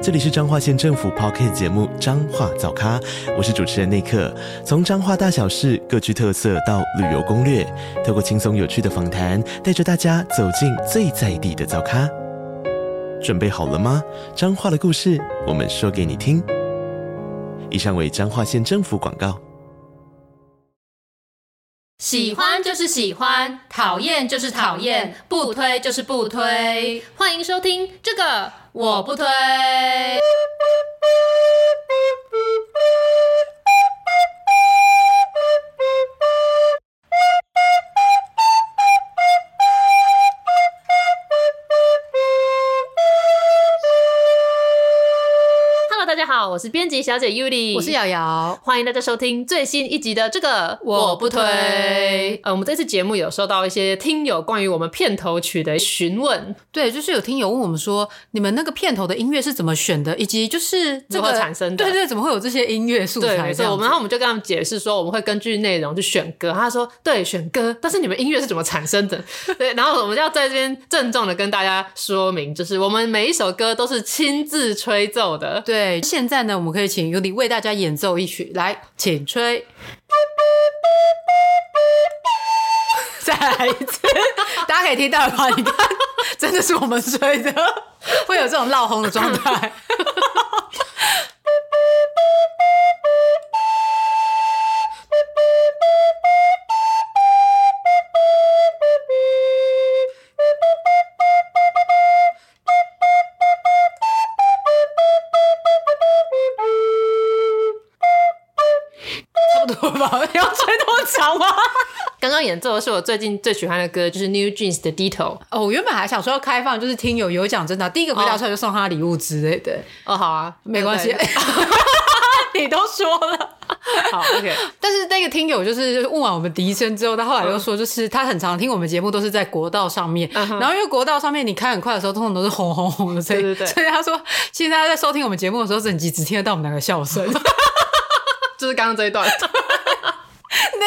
这里是彰化县政府 Podcast 节目《彰化早咖》，我是主持人内克。从彰化大小事各具特色到旅游攻略，透过轻松有趣的访谈，带着大家走进最在地的早咖。准备好了吗？彰化的故事，我们说给你听。以上为彰化县政府广告。喜欢就是喜欢，讨厌就是讨厌，不推就是不推。欢迎收听这个。我不推。我是编辑小姐 Yuli，我是瑶瑶，欢迎大家收听最新一集的这个我不推。呃，我们这次节目有收到一些听友关于我们片头曲的询问，对，就是有听友问我们说，你们那个片头的音乐是怎么选的，以及就是如何产生的？对对，怎么会有这些音乐素材？对，然后我们就跟他们解释说，我们会根据内容去选歌。他说，对，选歌，但是你们音乐是怎么产生的？对，然后我们要在这边郑重的跟大家说明，就是我们每一首歌都是亲自吹奏的。对，现在。呢我们可以请尤里为大家演奏一曲，来，请吹。再来一次，大家可以听到的话，你看，真的是我们吹的，会有这种闹红的状态。刚刚演奏的是我最近最喜欢的歌，就是 New Jeans 的 Ditto。哦，我原本还想说要开放，就是听友有奖征答，第一个回答出来就送他礼物之类的。哦，好啊，没关系，你都说了，好 OK。但是那个听友就是问完我们第一声之后，他后来又说，就是他很常听我们节目都是在国道上面，嗯、然后因为国道上面你开很快的时候，通常都是轰轰轰的声音，对对对，所以他说，其实他在收听我们节目的时候，整集只听得到我们两个笑声，就是刚刚这一段。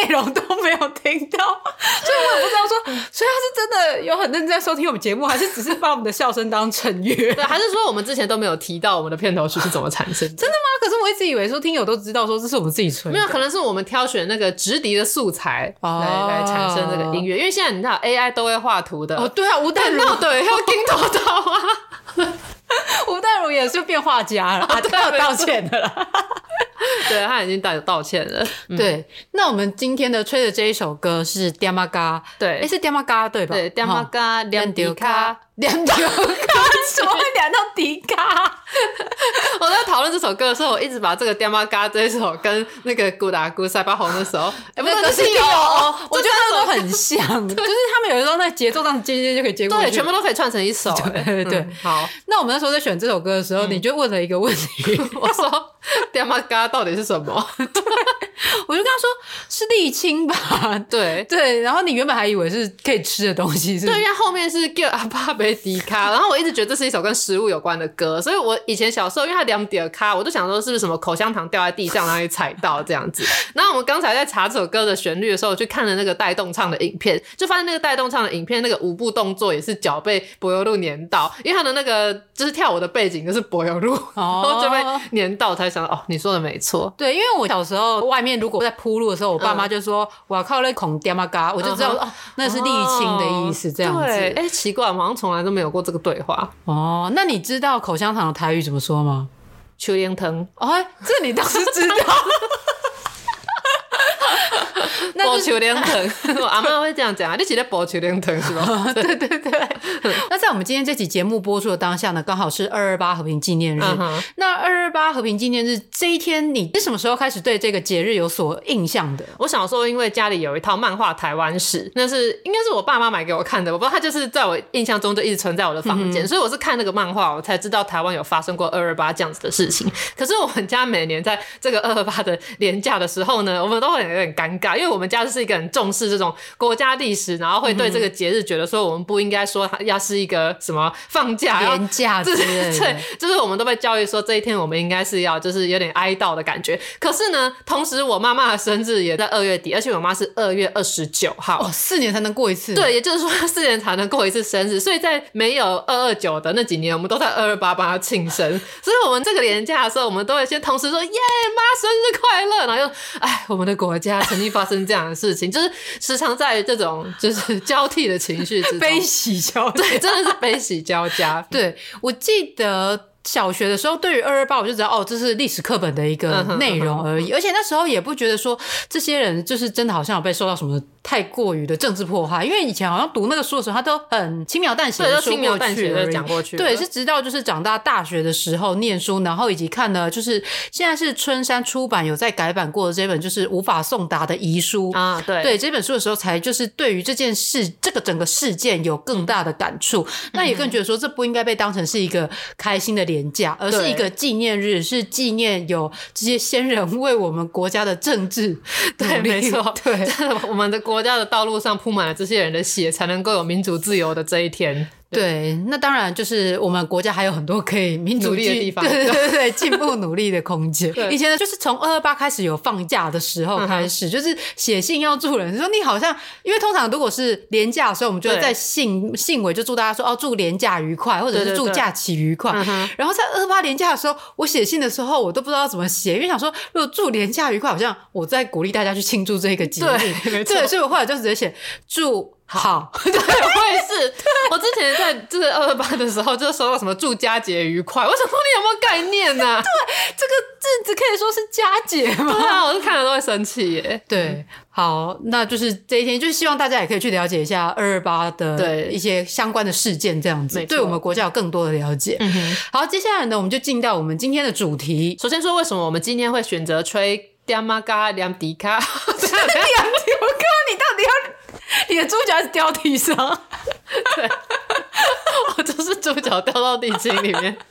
内容都没有听到，所以我也不知道说，所以他是真的有很认真在收听我们节目，还是只是把我们的笑声当成乐？对，还是说我们之前都没有提到我们的片头曲是怎么产生的？真的吗？可是我一直以为说听友都知道说这是我们自己吹的，没有，可能是我们挑选那个直笛的素材来、哦、来产生这个音乐，因为现在你知道 AI 都会画图的哦，对啊，吴淡如对，要听头头啊，吴淡如也是变画家了，他要道歉的了。对，他已经道道歉了。嗯、对，那我们今天的吹的这一首歌是《d a m a g a》，对，是《d a m a g a》对吧？对，《点嘛咖》两滴咖。两条卡，怎么会两到迪卡？我在讨论这首歌的时候，我一直把这个《点嘛咖》这首跟那个《咕哒咕塞巴红》的时候，哎，不是都是有，我觉得他们都很像，就是他们有的时候那节奏这样接接就可以接过去，对，全部都可以串成一首。对对对，好。那我们那时候在选这首歌的时候，你就问了一个问题，我说《点嘛咖》到底是什么？对，我就跟他说是沥青吧。对对，然后你原本还以为是可以吃的东西，是？对，因为后面是叫阿爸贝。迪卡，然后我一直觉得这是一首跟食物有关的歌，所以我以前小时候，因为它两点卡，我就想说是不是什么口香糖掉在地上，然后踩到这样子。然后我们刚才在查这首歌的旋律的时候，我去看了那个带动唱的影片，就发现那个带动唱的影片那个舞步动作也是脚被柏油路粘到，因为他的那个就是跳舞的背景就是柏油路，然后就被粘到，才想到哦，你说的没错，对，因为我小时候外面如果在铺路的时候，我爸妈就说我要靠那孔爹妈嘎，我就知道哦，那是沥青的意思，这样子。对，哎，奇怪，好像从来都没有过这个对话哦。那你知道口香糖的台语怎么说吗？秋烟藤。哦，这你倒是知道。博秋莲藤，我阿妈会这样讲啊，你是在博秋莲藤是吧？对 对对。那在我们今天这期节目播出的当下呢，刚好是二二八和平纪念日。Uh-huh. 那二二八和平纪念日这一天，你是什么时候开始对这个节日有所印象的？我小时候因为家里有一套漫画《台湾史》，那是应该是我爸妈买给我看的，我不知道它就是在我印象中就一直存在我的房间，嗯，所以我是看那个漫画，我才知道台湾有发生过二二八这样子的事情。可是我们家每年在这个二二八的连假的时候呢，我们都会有点尴尬，因为为我们家就是一个很重视这种国家历史，然后会对这个节日觉得说我们不应该说要是一个什么放假年假之类的，对，就是我们都被教育说这一天我们应该是要就是有点哀悼的感觉。可是呢，同时我妈妈的生日也在二月底，而且我妈是二月二十九号，哦，四年才能过一次。对，也就是说四年才能过一次生日，所以在没有二二九的那几年，我们都在二二八帮她庆生。所以我们这个年假的时候，我们都会先同时说耶，妈生日快乐，然后又哎，我们的国家曾经发生这样的事情，就是时常在这种就是 交替的情绪之中，悲喜交加，对，真的是悲喜交加。对，我记得。小学的时候，对于二二八，我就知道哦，这是历史课本的一个内容而已。Uh uh. 而且那时候也不觉得说这些人就是真的好像有被受到什么太过于的政治破坏，因为以前好像读那个书的时候，他都很轻描淡写的说过去的讲过去。对，是直到就是长大大学的时候念书，然后以及看了就是现在是春山出版有在改版过的这本就是无法送达的遗书。啊，uh, 对，对这本书的时候，才就是对于这件事这个整个事件有更大的感触。那也更觉得说这不应该被当成是一个开心的廉价，而是一个纪念日，是纪念有这些先人为我们国家的政治。对，没错，对，我们的国国家的道路上铺满了这些人的血，才能够有民主自由的这一天。对，那当然就是我们国家还有很多可以民主努力的地方，对对对 对，进步努力的空间。以前呢，就是从二二八开始有放假的时候开始，嗯、就是写信要祝人，说你好像，因为通常如果是连假的时候，我们就会在信信尾就祝大家说哦，祝连假愉快，或者是祝假期愉快。然后在二二八连假的时候，我写信的时候，我都不知道怎么写，因为想说如果祝连假愉快，好像我在鼓励大家去庆祝这个节日。对，所以我后来就直接写祝。好，对，我也是。我之前在就是二二八的时候，就收到什么祝佳节愉快。我想说，你有没有概念呢、啊？对，这个日子可以说是佳节吗？对啊，我是看了都会生气耶。对，好，那就是这一天，就是希望大家也可以去了解一下二二八的对一些相关的事件，这样子，对我们国家有更多的了解。嗯哼。好，接下来呢，我们就进到我们今天的主题。首先说，为什么我们今天会选择吹爹妈嘎两迪卡？两迪卡，你到底要？你的猪脚是掉地上，对，我就是猪脚掉到地精里面。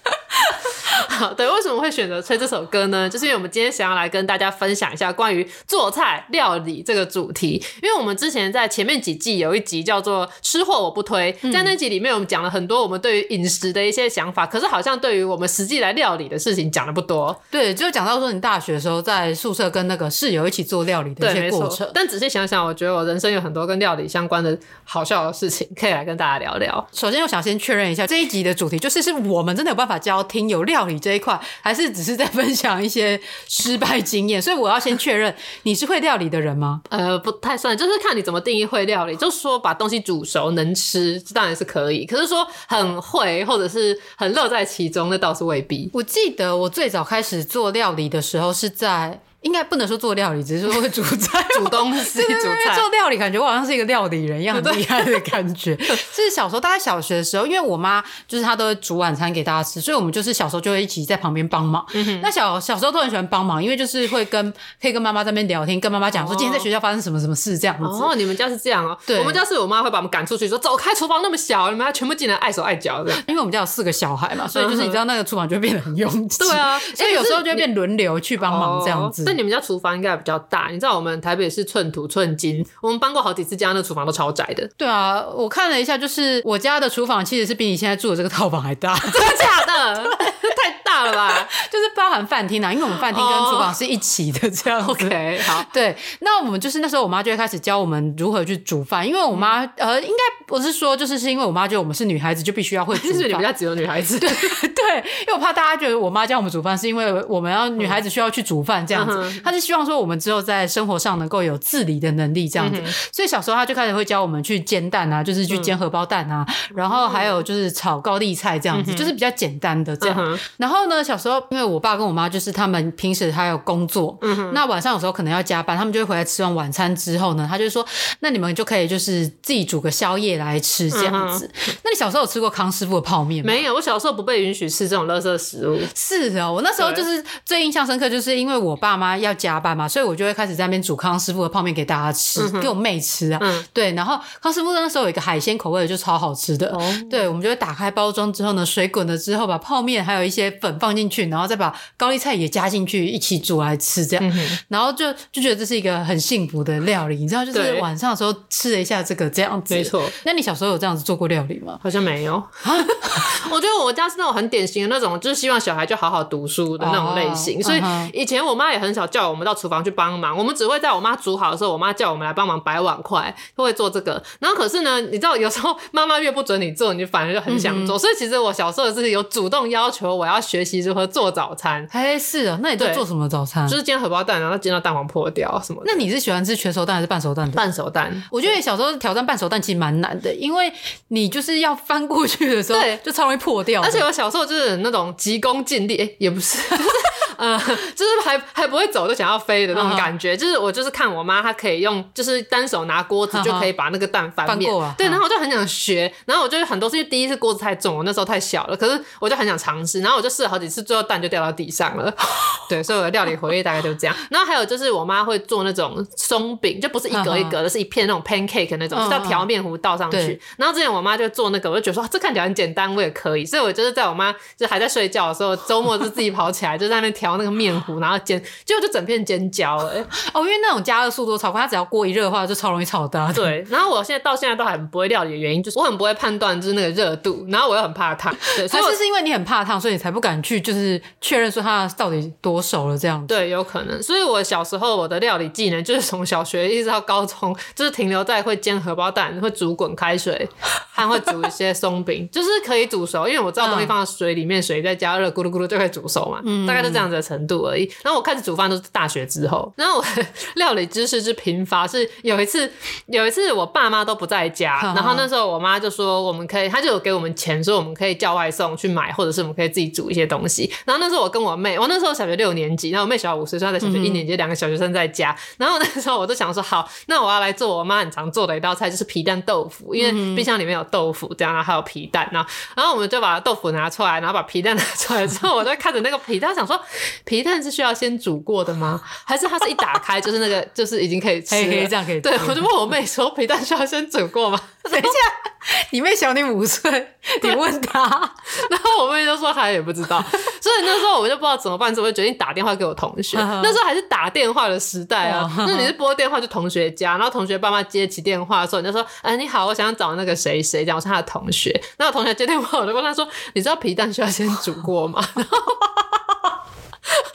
好，对，为什么会选择吹这首歌呢？就是因为我们今天想要来跟大家分享一下关于做菜料理这个主题。因为我们之前在前面几季有一集叫做“吃货我不推”，在那集里面我们讲了很多我们对于饮食的一些想法，可是好像对于我们实际来料理的事情讲的不多。对，就讲到说你大学的时候在宿舍跟那个室友一起做料理的一些过程。但仔细想想，我觉得我人生有很多跟料理相关的好笑的事情可以来跟大家聊聊。首先，我想先确认一下这一集的主题，就是是我们真的有办法教听友料理这一块，还是只是在分享一些失败经验？所以我要先确认，你是会料理的人吗？呃，不太算，就是看你怎么定义会料理。就是说把东西煮熟能吃，当然是可以。可是说很会，或者是很乐在其中，那倒是未必。我记得我最早开始做料理的时候是在。应该不能说做料理，只是说会煮菜、煮东西、煮菜。做料理感觉我好像是一个料理人一样，很厉害的感觉。是小时候，大概小学的时候，因为我妈就是她都会煮晚餐给大家吃，所以我们就是小时候就会一起在旁边帮忙。嗯、那小小时候都很喜欢帮忙，因为就是会跟可以跟妈妈在那边聊天，跟妈妈讲说今天在学校发生什么什么事这样子。哦，你们家是这样哦？对，我们家是我妈会把我们赶出去，说走开，厨房那么小，你们要全部进来碍手碍脚的。因为我们家有四个小孩嘛，所以就是你知道那个厨房就会变得很拥挤。对啊，所以有时候就会变轮流去帮忙这样子。那、哦、你们家厨房应该？比较大，你知道我们台北是寸土寸金，我们搬过好几次家，那厨房都超窄的。对啊，我看了一下，就是我家的厨房其实是比你现在住的这个套房还大，真的假的？太大了吧？就是包含饭厅啊，因为我们饭厅跟厨房是一起的这样子。OK，好，对，那我们就是那时候我妈就会开始教我们如何去煮饭，因为我妈、嗯、呃，应该不是说就是是因为我妈觉得我们是女孩子就必须要会煮饭，是你们家只有女孩子？对对，因为我怕大家觉得我妈教我们煮饭是因为我们要女孩子需要去煮饭这样子，她、嗯、是希望说我们之后在生活上能够有自理的能力这样子，嗯、所以小时候他就开始会教我们去煎蛋啊，就是去煎荷包蛋啊，嗯、然后还有就是炒高丽菜这样子，嗯、就是比较简单的这样。嗯、然后呢，小时候因为我爸跟我妈就是他们平时还有工作，嗯，那晚上有时候可能要加班，他们就会回来吃完晚餐之后呢，他就说，那你们就可以就是自己煮个宵夜来吃这样子。嗯、那你小时候有吃过康师傅的泡面吗？没有，我小时候不被允许吃这种垃圾食物。是哦，我那时候就是最印象深刻，就是因为我爸妈要加班嘛，所以我就会开始在那边煮康师傅的泡面给大家吃，嗯、给我妹吃啊。嗯，对，然后康师傅那时候有一个海鲜口味的，就超好吃的。哦，对，我们就会打开包装之后呢，水滚了之后，把泡面还有一些粉粉放进去，然后再把高丽菜也加进去一起煮来吃，这样，嗯、然后就就觉得这是一个很幸福的料理。你知道，就是晚上的时候吃了一下这个这样子，没错。那你小时候有这样子做过料理吗？好像没有。我觉得我家是那种很典型的那种，就是希望小孩就好好读书的那种类型。Oh, 所以以前我妈也很少叫我们到厨房去帮忙，我们只会在我妈煮好的时候，我妈叫我们来帮忙摆碗筷，都会做这个。然后可是呢，你知道有时候妈妈越不准你做，你反而就很想做。嗯、所以其实我小时候是有主动要求我要学习如何做早餐。哎，是啊，那你在做什么早餐？就是煎荷包蛋，然后煎到蛋黄破掉什么。那你是喜欢吃全熟蛋还是半熟蛋的？半熟蛋。我觉得小时候挑战半熟蛋其实蛮难的，因为你就是要翻过去的时候，对，就超容易破掉。而且我小时候就是那种急功近利，哎、欸，也不是。嗯，就是还还不会走就想要飞的那种感觉，uh. 就是我就是看我妈，她可以用就是单手拿锅子就可以把那个蛋翻面，uh. 对，然后我就很想学，然后我就很多次因为第一次锅子太重，我那时候太小了，可是我就很想尝试，然后我就试了好几次，最后蛋就掉到地上了，对，所以我的料理回忆大概就这样。然后还有就是我妈会做那种松饼，就不是一格一格的，是一片那种 pancake 那种，是要调面糊倒上去。Uh. 然后之前我妈就做那个，我就觉得说这看起来很简单，我也可以，所以我就是在我妈就还在睡觉的时候，周末就自己跑起来就在那边调那个面糊，然后。煎，结果就整片煎焦了。哦，因为那种加热速度超快，它只要锅一热的话，就超容易炒的。对。然后我现在到现在都还不会料理的原因，就是我很不会判断就是那个热度，然后我又很怕烫。对，所以是是因为你很怕烫，所以你才不敢去就是确认说它到底多熟了这样子。对，有可能。所以我小时候我的料理技能就是从小学一直到高中，就是停留在会煎荷包蛋、会煮滚开水，还会煮一些松饼，就是可以煮熟。因为我知道东西放在水里面，水再加热，咕噜咕噜就可以煮熟嘛。嗯。大概就这样子的程度而已。然后我开始煮饭都是大学之后，然后我 料理知识之贫乏是有一次，有一次我爸妈都不在家，然后那时候我妈就说我们可以，她就有给我们钱，说我们可以叫外送去买，或者是我们可以自己煮一些东西。然后那时候我跟我妹，我那时候小学六年级，然后我妹小五岁，所以她在小学一年级，两、嗯、个小学生在家。然后那时候我就想说，好，那我要来做我妈很常做的一道菜，就是皮蛋豆腐，因为冰箱里面有豆腐，这样然后还有皮蛋，然后然后我们就把豆腐拿出来，然后把皮蛋拿出来之后，我就看着那个皮蛋，想说皮蛋是需要先煮。过的吗？还是它是一打开就是那个，就是已经可以吃了？可以这样可以。对，我就问我妹说：“皮蛋需要先煮过吗？” 等一下，你妹小你五岁，你问她，然后我妹就说她也不知道。所以那时候我就不知道怎么办，所以我就决定打电话给我同学。那时候还是打电话的时代啊，那你是拨电话去同学家，然后同学爸妈接起电话的时候，你就说：“哎，你好，我想要找那个谁谁，讲我是他的同学。”那我同学接电话，我就问他说：“你知道皮蛋需要先煮过吗？”然后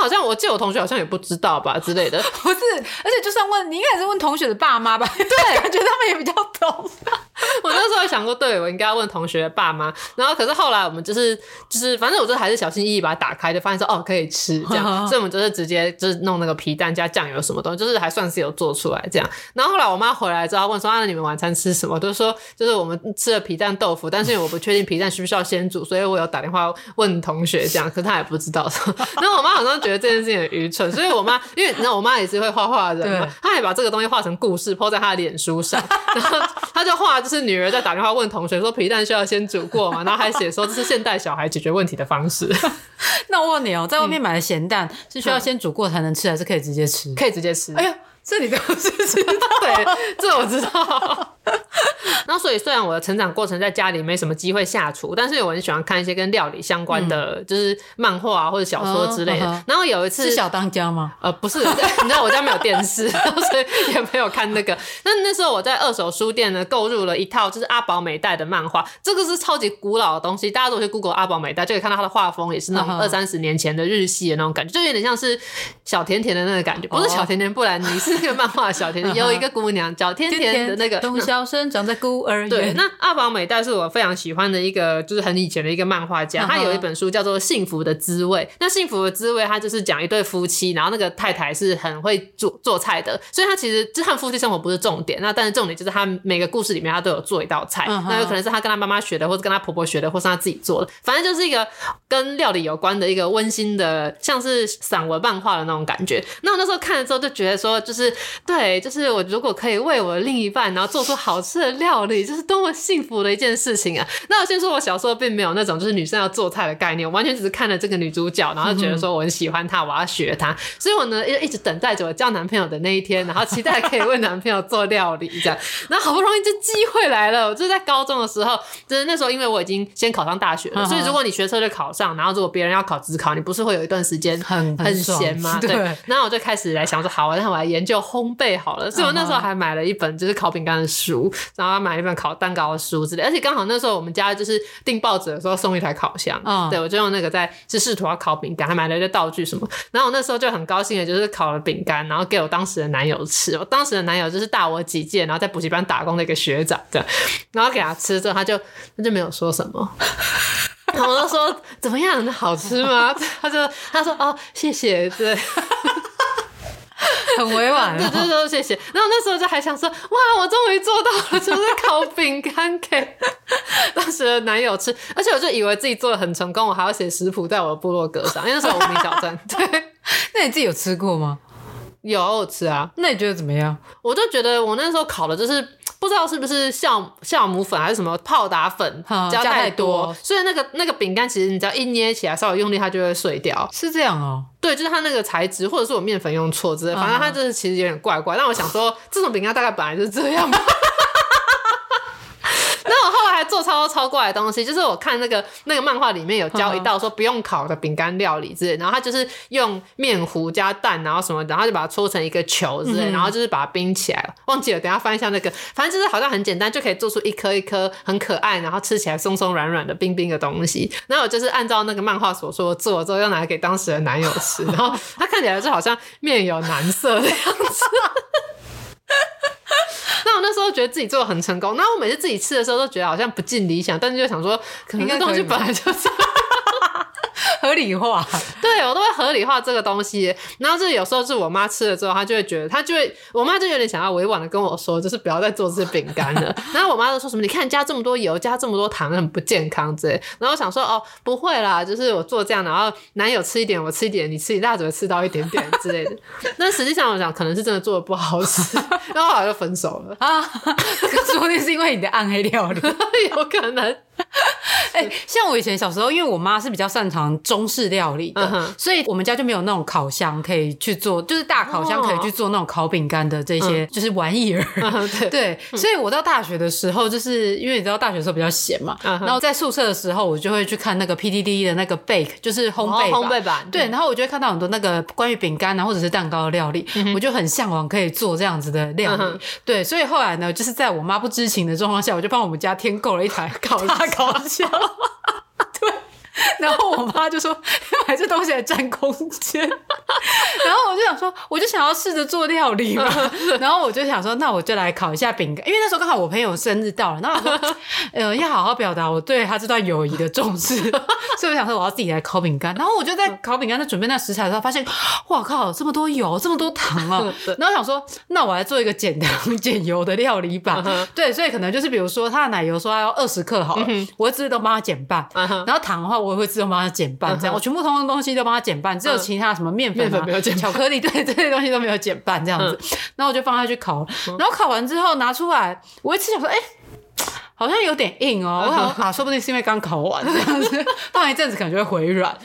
好像我记得我同学好像也不知道吧之类的，不是，而且就算问，你应该也是问同学的爸妈吧？对，感觉他们也比较懂。我那时候也想过，对，我应该要问同学的爸妈。然后可是后来我们就是就是，反正我就还是小心翼翼把它打开，就发现说哦可以吃这样，所以我们就是直接就是弄那个皮蛋加酱油什么东西，就是还算是有做出来这样。然后后来我妈回来之后问说啊，那你们晚餐吃什么？都说就是我们吃了皮蛋豆腐，但是因为我不确定皮蛋需不需要先煮，所以我有打电话问同学这样，可是他也不知道。然后我妈好像觉得这件事情很愚蠢，所以我妈因为你知道我妈也是会画画的人嘛，她对也把这个东西画成故事，po 在她的脸书上，然后她就画就是女儿在打电话问同学说皮蛋需要先煮过嘛，然后还写说这是现代小孩解决问题的方式。那我问你哦，在外面买的咸蛋是需要先煮过才能吃，还是可以直接吃？可以直接吃。哎呀。这你都是知道，对，这我知道。那所以虽然我的成长过程在家里没什么机会下厨，但是我很喜欢看一些跟料理相关的，就是漫画啊或者小说之类的。嗯、然后有一次是小当家吗？呃，不是，你知道我家没有电视，所以也没有看那个。那那时候我在二手书店呢购入了一套就是阿宝美代的漫画，这个是超级古老的东西，大家都去 Google 阿宝美代就可以看到它的画风也是那种二三十年前的日系的那种感觉，就有点像是小甜甜的那个感觉，不是小甜甜布兰妮，是。那个漫画小甜甜 有一个姑娘叫甜甜的那个，从小生长在孤儿院。对，那阿宝美代是我非常喜欢的一个，就是很以前的一个漫画家。他有一本书叫做《幸福的滋味》。那《幸福的滋味》他就是讲一对夫妻，然后那个太太是很会做做菜的，所以他其实就是他们夫妻生活不是重点。那但是重点就是他每个故事里面他都有做一道菜。那有可能是他跟他妈妈学的，或者跟他婆婆学的，或是他自己做的。反正就是一个跟料理有关的一个温馨的，像是散文漫画的那种感觉。那我那时候看了之后就觉得说，就是对。就是我如果可以为我的另一半，然后做出好吃的料理，这是多么幸福的一件事情啊！那我先说，我小时候并没有那种就是女生要做菜的概念，我完全只是看了这个女主角，然后觉得说我很喜欢她，我要学她，所以我呢一直等待着我交男朋友的那一天，然后期待可以为男朋友做料理这样。然后好不容易这机会来了，我就在高中的时候，就是那时候因为我已经先考上大学了，所以如果你学车就考上，然后如果别人要考指考，你不是会有一段时间很很闲吗？对。然后我就开始来想说，好，那我来研究烘焙好了。所以我那时候还买了一本就是烤饼干的书，然后买了一本烤蛋糕的书之类。而且刚好那时候我们家就是订报纸的时候送一台烤箱，嗯，对，我就用那个在是试图要烤饼干，还买了一些道具什么。然后我那时候就很高兴的，就是烤了饼干，然后给我当时的男友吃。我当时的男友就是大我几届，然后在补习班打工的一个学长，这样。然后给他吃之后，他就他就没有说什么。然后我就说怎么样，好吃吗？他就他说哦，谢谢，对。很委婉，对，对对谢谢。然后那时候就还想说，哇，我终于做到了，就是烤饼干给 当时的男友吃。而且我就以为自己做的很成功，我还要写食谱在我的部落格上，因为那时候无名小站。对，那你自己有吃过吗？有，我吃啊。那你觉得怎么样？我就觉得我那时候烤的就是。不知道是不是酵酵母粉还是什么泡打粉加太多，所以那个那个饼干其实你只要一捏起来稍微用力，它就会碎掉。是这样哦？对，就是它那个材质，或者是我面粉用错之类，反正它就是其实有点怪怪。但我想说，这种饼干大概本来就是这样吧。还做超超怪的东西，就是我看那个那个漫画里面有教一道说不用烤的饼干料理之类，然后他就是用面糊加蛋，然后什么，然后就把它搓成一个球之类，然后就是把它冰起来了。忘记了，等下翻一下那个，反正就是好像很简单，就可以做出一颗一颗很可爱，然后吃起来松松软软的冰冰的东西。然后我就是按照那个漫画所说做了之后，又拿给当时的男友吃，然后他看起来就好像面有难色的样子。那我那时候觉得自己做的很成功，那我每次自己吃的时候都觉得好像不尽理想，但是就想说，可能这东西本来就是。合理化，对，我都会合理化这个东西。然后这有时候是我妈吃了之后，她就会觉得，她就会，我妈就有点想要委婉的跟我说，就是不要再做这些饼干了。然后我妈就说什么，你看加这么多油，加这么多糖，很不健康之类。然后我想说，哦，不会啦，就是我做这样，然后男友吃一点，我吃一点，你吃一大嘴吃到一点点之类的。但实际上我想，可能是真的做的不好吃，然后后来就分手了啊。说不定是因为你的暗黑料理，有可能。哎、欸，像我以前小时候，因为我妈是比较擅长中式料理的，嗯、所以我们家就没有那种烤箱可以去做，就是大烤箱可以去做那种烤饼干的这些就是玩意儿。嗯、对，对，所以我到大学的时候，就是因为你知道大学的时候比较闲嘛，嗯、然后在宿舍的时候，我就会去看那个 PDD 的那个 Bake，就是烘焙烘焙版。对，然后我就会看到很多那个关于饼干啊或者是蛋糕的料理，嗯、我就很向往可以做这样子的料理。嗯、对，所以后来呢，就是在我妈不知情的状况下，我就帮我们家添购了一台 烤搞笑。对，然后我妈就说 买这东西还占空间，然后我就想说，我就想要试着做料理嘛，然后我就想说，那我就来烤一下饼干，因为那时候刚好我朋友生日到了，然后我说，呃，要好好表达我对他这段友谊的重视，所以我想说我要自己来烤饼干，然后我就在烤饼干在准备那食材的时候，发现，哇靠，这么多油，这么多糖啊，然后想说，那我来做一个减糖减油的料理吧，对，所以可能就是比如说他的奶油说他要二十克好了，我会自动帮他减半。然后糖的话，我也会自动帮他减半，这样我全部通通东西都帮他减半，只有其他什么面粉、没有减巧克力，对这些东西都没有减半，这样子。然后我就放他去烤，然后烤完之后拿出来，我一吃想说，哎，好像有点硬哦。我想啊，说不定是因为刚烤完这样子，放一阵子可能就会回软。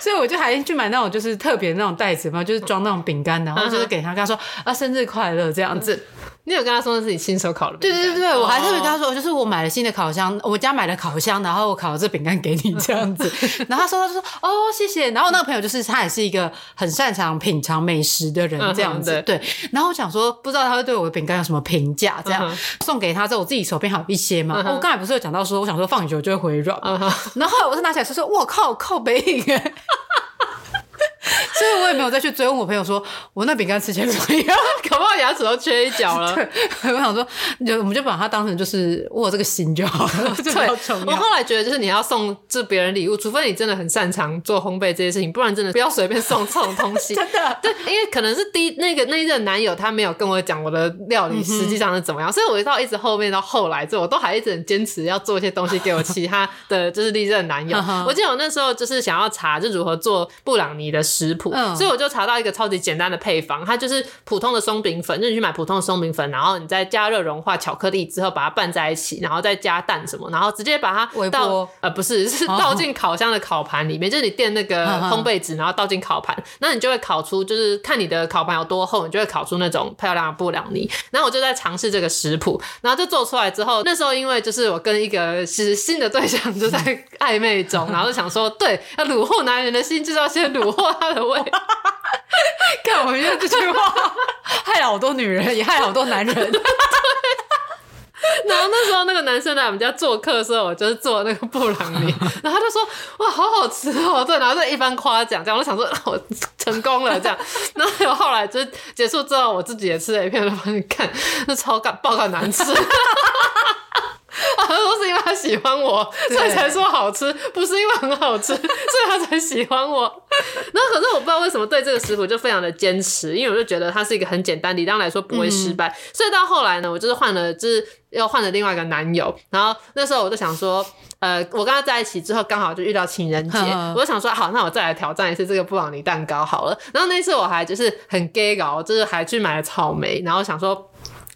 所以我就还去买那种就是特别那种袋子嘛，就是装那种饼干，然后就是给他，跟他说啊，生日快乐这样子。你有跟他说是自己亲手烤的？对对对对，我还特别跟他说，就是我买了新的烤箱，我家买了烤箱，然后我烤了这饼干给你这样子。然后他说，他就说哦谢谢。然后我那个朋友就是他也是一个很擅长品尝美食的人这样子。对。然后我想说，不知道他会对我的饼干有什么评价？这样送给他之后，我自己手边还有一些嘛。我刚才不是有讲到说，我想说放久就会回软。然后后来我是拿起来说说，我靠，靠北影哎。所以我也没有再去追问我朋友说，我那饼干吃起来怎么样？搞不好牙齿都缺一角了。对，我想说，就我们就把它当成就是握这个心就好了。对，我后来觉得就是你要送这别人礼物，除非你真的很擅长做烘焙这些事情，不然真的不要随便送这种东西。真的，对，因为可能是第一那个那一任男友他没有跟我讲我的料理实际上是怎么样，嗯、所以我一到一直后面到后来之后，我都还一直很坚持要做一些东西给我其他的就是历任男友。我记得我那时候就是想要查就如何做布朗尼的食谱。嗯，所以我就查到一个超级简单的配方，它就是普通的松饼粉，就是你去买普通的松饼粉，然后你再加热融化巧克力之后，把它拌在一起，然后再加蛋什么，然后直接把它倒，呃，不是，是倒进烤箱的烤盘里面，哦、就是你垫那个 烘焙纸，然后倒进烤盘，那你就会烤出，就是看你的烤盘有多厚，你就会烤出那种漂亮的布朗尼。然后我就在尝试这个食谱，然后就做出来之后，那时候因为就是我跟一个是新的对象就在暧昧中，然后就想说，对，要虏获男人的心，就是要先虏获他的胃。看我觉得这句话 害了好多女人，也害了好多男人。然后那时候那个男生来我们家做客的时候，我就是做那个布朗尼，然后他就说，哇，好好吃哦，对，然后就一番夸奖，这样我就想说，我成功了这样。然后后来就结束之后，我自己也吃了一片，然后你看，那超干爆干难吃。啊，都是因为他喜欢我，所以才说好吃，不是因为很好吃，所以他才喜欢我。然后可是我不知道为什么对这个食谱就非常的坚持，因为我就觉得它是一个很简单，理当来说不会失败。嗯、所以到后来呢，我就是换了，就是又换了另外一个男友。然后那时候我就想说，呃，我跟他在一起之后，刚好就遇到情人节，我就想说，好，那我再来挑战一次这个布朗尼蛋糕好了。然后那次我还就是很 gay 搞，就是还去买了草莓，然后想说。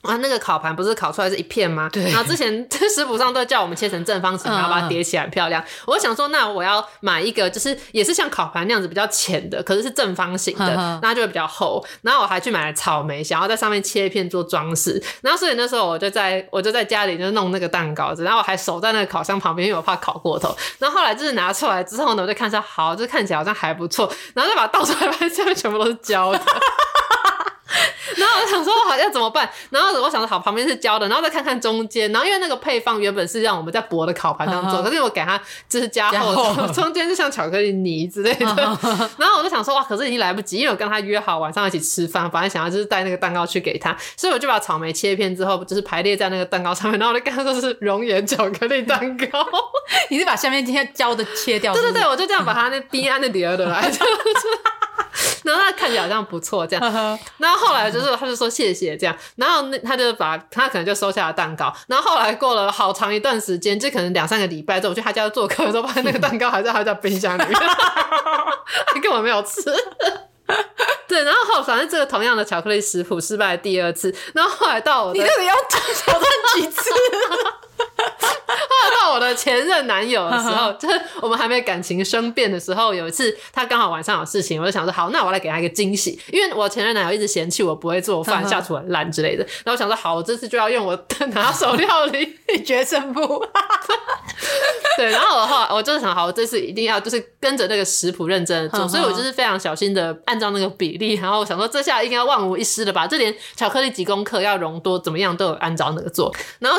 啊，那个烤盘不是烤出来是一片吗？对。然后之前 这食谱上都叫我们切成正方形，然后把它叠起来很漂亮。嗯、我想说，那我要买一个，就是也是像烤盘那样子比较浅的，可是是正方形的，嗯、那就会比较厚。然后我还去买了草莓，想要在上面切一片做装饰。然后所以那时候我就在我就在家里就弄那个蛋糕子，然后我还守在那个烤箱旁边，因为我怕烤过头。然后后来就是拿出来之后呢，我就看一下，好，就看起来好像还不错。然后再把它倒出来，发现下面全部都是焦的。然后我想说，好像怎么办？然后我想说，好，旁边是焦的，然后再看看中间。然后因为那个配方原本是让我们在薄的烤盘上做，可是我给它就是加厚，中间就像巧克力泥之类的。然后我就想说，哇，可是已经来不及，因为我跟他约好晚上一起吃饭，反正想要就是带那个蛋糕去给他，所以我就把草莓切片之后，就是排列在那个蛋糕上面，然后我就跟他说是熔岩巧克力蛋糕。你是把下面今天焦的切掉是不是？对对对，我就这样把它那边安的叠的来。然后他看起来好像不错，这样。然后后来就是，他就说谢谢这样。然后那他就把他可能就收下了蛋糕。然后后来过了好长一段时间，就可能两三个礼拜之后，我去他家做客的时候，发现那个蛋糕还在他家冰箱里面，他根本没有吃。对，然后后反正这个同样的巧克力食谱失败第二次。然后后来到我的，你到底要挑战几次？我的前任男友的时候，就是我们还没感情生变的时候，有一次他刚好晚上有事情，我就想说好，那我来给他一个惊喜，因为我前任男友一直嫌弃我不会做饭，下厨很烂之类的。然后我想说好，我这次就要用我的 拿手料理决胜负。对，然后我后来我就是想好，我这次一定要就是跟着那个食谱认真做，所以我就是非常小心的按照那个比例。然后我想说这下应该万无一失了吧？这连巧克力几公克要融多怎么样都有按照那个做。然后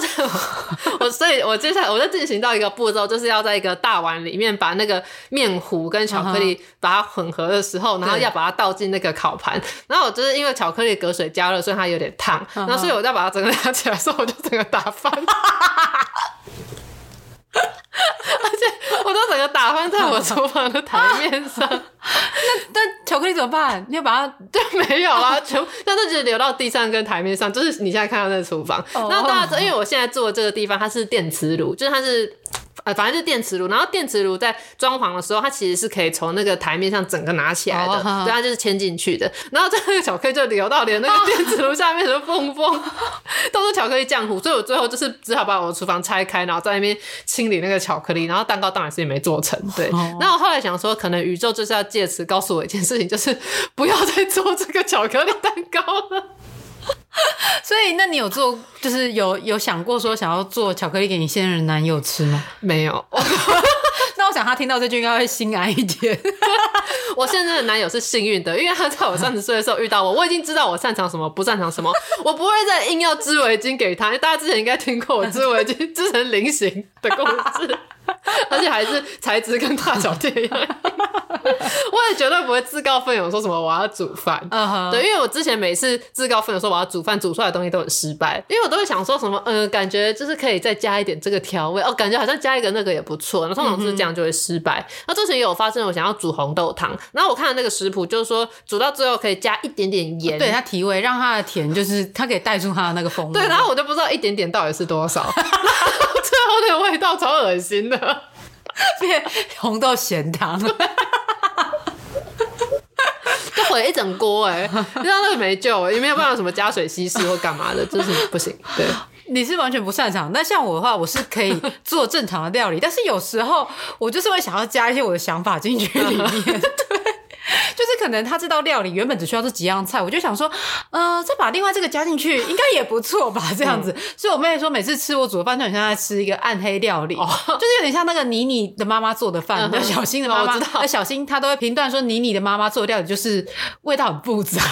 我所以，我接下来我就进行到一个步骤，就是要在一个大碗里面把那个面糊跟巧克力把它混合的时候，然后要把它倒进那个烤盘。然后我就是因为巧克力隔水加热，所以它有点烫。然后所以我再把它整个拿起来的时候，我就整个打翻。而且我都整个打翻在我厨房的台面上，那那巧克力怎么办？你要把它就没有啦，全部但是就流到地上跟台面上，就是你现在看到那个厨房。然后大家知道，因为我现在住的这个地方它是电磁炉，就是它是。呃，反正就是电磁炉，然后电磁炉在装潢的时候，它其实是可以从那个台面上整个拿起来的，对、oh, 它就是牵进去的。然后这个巧克力就流到连那个电磁炉下面的缝缝，oh. 都是巧克力浆糊，所以我最后就是只好把我的厨房拆开，然后在那边清理那个巧克力，然后蛋糕当然是也没做成。对，那、oh. 我后来想说，可能宇宙就是要借此告诉我一件事情，就是不要再做这个巧克力蛋糕了。所以，那你有做，就是有有想过说想要做巧克力给你现任男友吃吗？没有。那我想他听到这句应该会心安一点。我现在的男友是幸运的，因为他在我三十岁的时候遇到我，我已经知道我擅长什么，不擅长什么，我不会再硬要织围巾给他。因为大家之前应该听过我织围巾织成菱形的故事。而且还是材质跟大小这样，我也绝对不会自告奋勇说什么我要煮饭。Uh huh. 对，因为我之前每次自告奋勇说我要煮饭，煮出来的东西都很失败，因为我都会想说什么，嗯、呃，感觉就是可以再加一点这个调味，哦，感觉好像加一个那个也不错。那通常是这样就会失败。那、之前也有发生，我想要煮红豆汤，然后我看了那个食谱，就是说煮到最后可以加一点点盐，对它提味，让它的甜就是它可以带出它的那个风味。对，然后我就不知道一点点到底是多少，最后那个味道超恶心的。变红豆咸汤，就毁一整锅哎，你知道那个没救，也没有办法什么加水稀释或干嘛的，就是不行。对，你是完全不擅长，那像我的话，我是可以做正常的料理，但是有时候我就是会想要加一些我的想法进去里面。对。就是可能他这道料理原本只需要这几样菜，我就想说，呃，再把另外这个加进去，应该也不错吧？这样子，嗯、所以我妹说，每次吃我煮的饭，就很像在吃一个暗黑料理，哦、就是有点像那个妮妮的妈妈做的饭，嗯、小新的妈妈，那、哦、小新她都会评断说，妮妮的妈妈做的料理就是味道很复杂。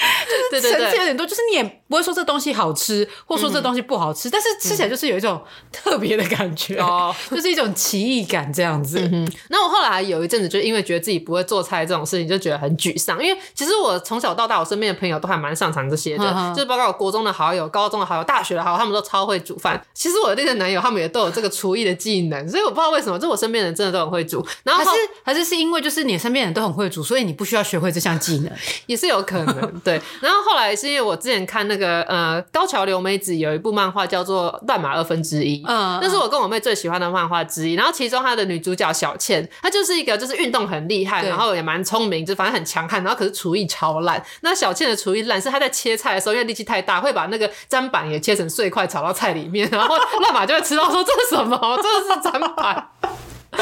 就是层次有点多，就是你也不会说这东西好吃，或说这东西不好吃，但是吃起来就是有一种 特别的感觉，哦，就是一种奇异感这样子。那我后来有一阵子，就因为觉得自己不会做菜这种事情，就觉得很沮丧。因为其实我从小到大，我身边的朋友都还蛮擅长这些的，就是包括我国中的好友、高中的好友、大学的好友，他们都超会煮饭。其实我的那些男友，他们也都有这个厨艺的技能，所以我不知道为什么，就我身边人真的都很会煮。然后还是还是是因为就是你身边人都很会煮，所以你不需要学会这项技能，也是有可能。对，然后后来是因为我之前看那个呃高桥留美子有一部漫画叫做《乱马二分之一》，嗯，那是我跟我妹最喜欢的漫画之一。然后其中她的女主角小倩，她就是一个就是运动很厉害，然后也蛮聪明，就反正很强悍，然后可是厨艺超烂。那小倩的厨艺烂是她在切菜的时候，因为力气太大，会把那个砧板也切成碎块炒到菜里面，然后 乱马就会吃到说这是什么？这是砧板。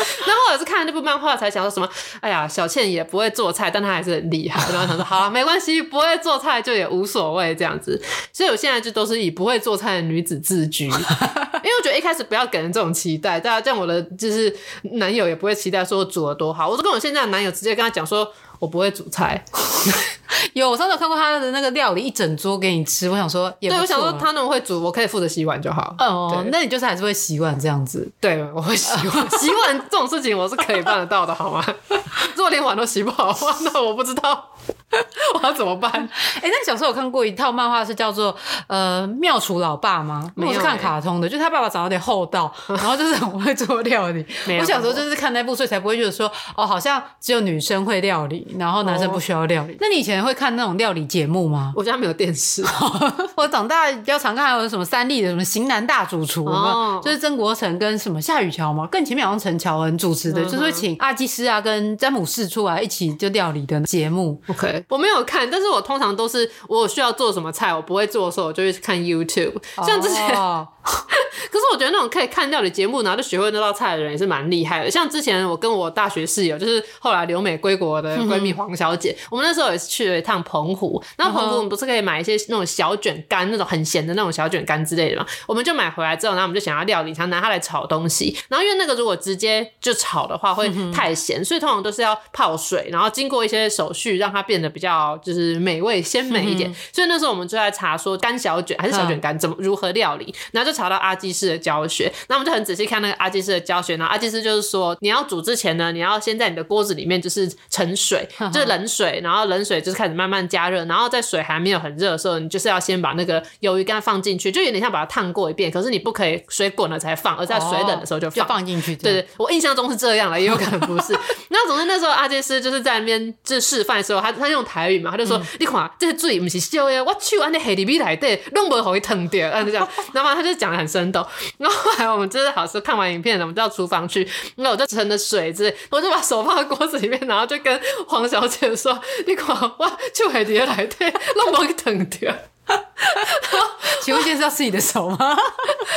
然后我也是看了那部漫画才想说什么，哎呀，小倩也不会做菜，但她还是很厉害。然后想说，好啊，没关系，不会做菜就也无所谓这样子。所以我现在就都是以不会做菜的女子自居，因为我觉得一开始不要给人这种期待，大家这样我的就是男友也不会期待说我煮的多好。我就跟我现在的男友直接跟他讲说。我不会煮菜，有我上次有看过他的那个料理，一整桌给你吃。我想说也，对，我想说他那么会煮，我可以负责洗碗就好。哦，对那你就是还是会洗碗这样子？对，我会洗碗。洗碗这种事情我是可以办得到的，好吗？如果连碗都洗不好的话，那我不知道。我要怎么办？哎、欸，那小时候有看过一套漫画，是叫做呃《妙厨老爸》吗？我是看卡通的，就是他爸爸长得有点厚道，然后就是很会做料理。我小时候就是看那部，所以才不会觉得说哦，好像只有女生会料理，然后男生不需要料理。哦、那你以前会看那种料理节目吗？我家没有电视。我长大比较常看还有什么三立的什么《型男大主厨》哦，就是曾国成跟什么夏雨乔嘛，更前面好像陈乔恩主持的，嗯、就是会请阿基师啊跟詹姆士出来一起就料理的节目。OK。我没有看，但是我通常都是我需要做什么菜，我不会做的时候，我就会看 YouTube。像之前，oh. 可是我觉得那种可以看料理节目，然后就学会那道菜的人也是蛮厉害的。像之前我跟我大学室友，就是后来留美归国的闺蜜黄小姐，我们那时候也是去了一趟澎湖。然后澎湖我们不是可以买一些那种小卷干，那种很咸的那种小卷干之类的嘛？我们就买回来之后，然后我们就想要料理，想拿它来炒东西。然后因为那个如果直接就炒的话会太咸，所以通常都是要泡水，然后经过一些手续让它变得。比较就是美味鲜美一点，嗯、所以那时候我们就在查说干小卷还是小卷干怎么如何料理，然后就查到阿基师的教学，那我们就很仔细看那个阿基师的教学，然后阿基师就是说你要煮之前呢，你要先在你的锅子里面就是盛水，就是冷水，然后冷水就是开始慢慢加热，然后在水还没有很热的时候，你就是要先把那个鱿鱼干放进去，就有点像把它烫过一遍，可是你不可以水滚了才放，而在水冷的时候就放，就放进去。对，对对，我印象中是这样了，也有可能不是。那总之那时候阿基师就是在那边就示范的时候，他他用台语嘛，他就说。嗯、你看，这个水不是烧的，我手安尼下里面来的，弄不好会烫掉。嗯，就这样，然后他就讲很生动。然后后来我们就是好像看完影片，我们到厨房去，那我就盛着水之类，我就把手放在锅子里面，然后就跟黄小姐说：“你看，我去海底来对，弄不好会烫掉。” 请问现在是要是你的手吗？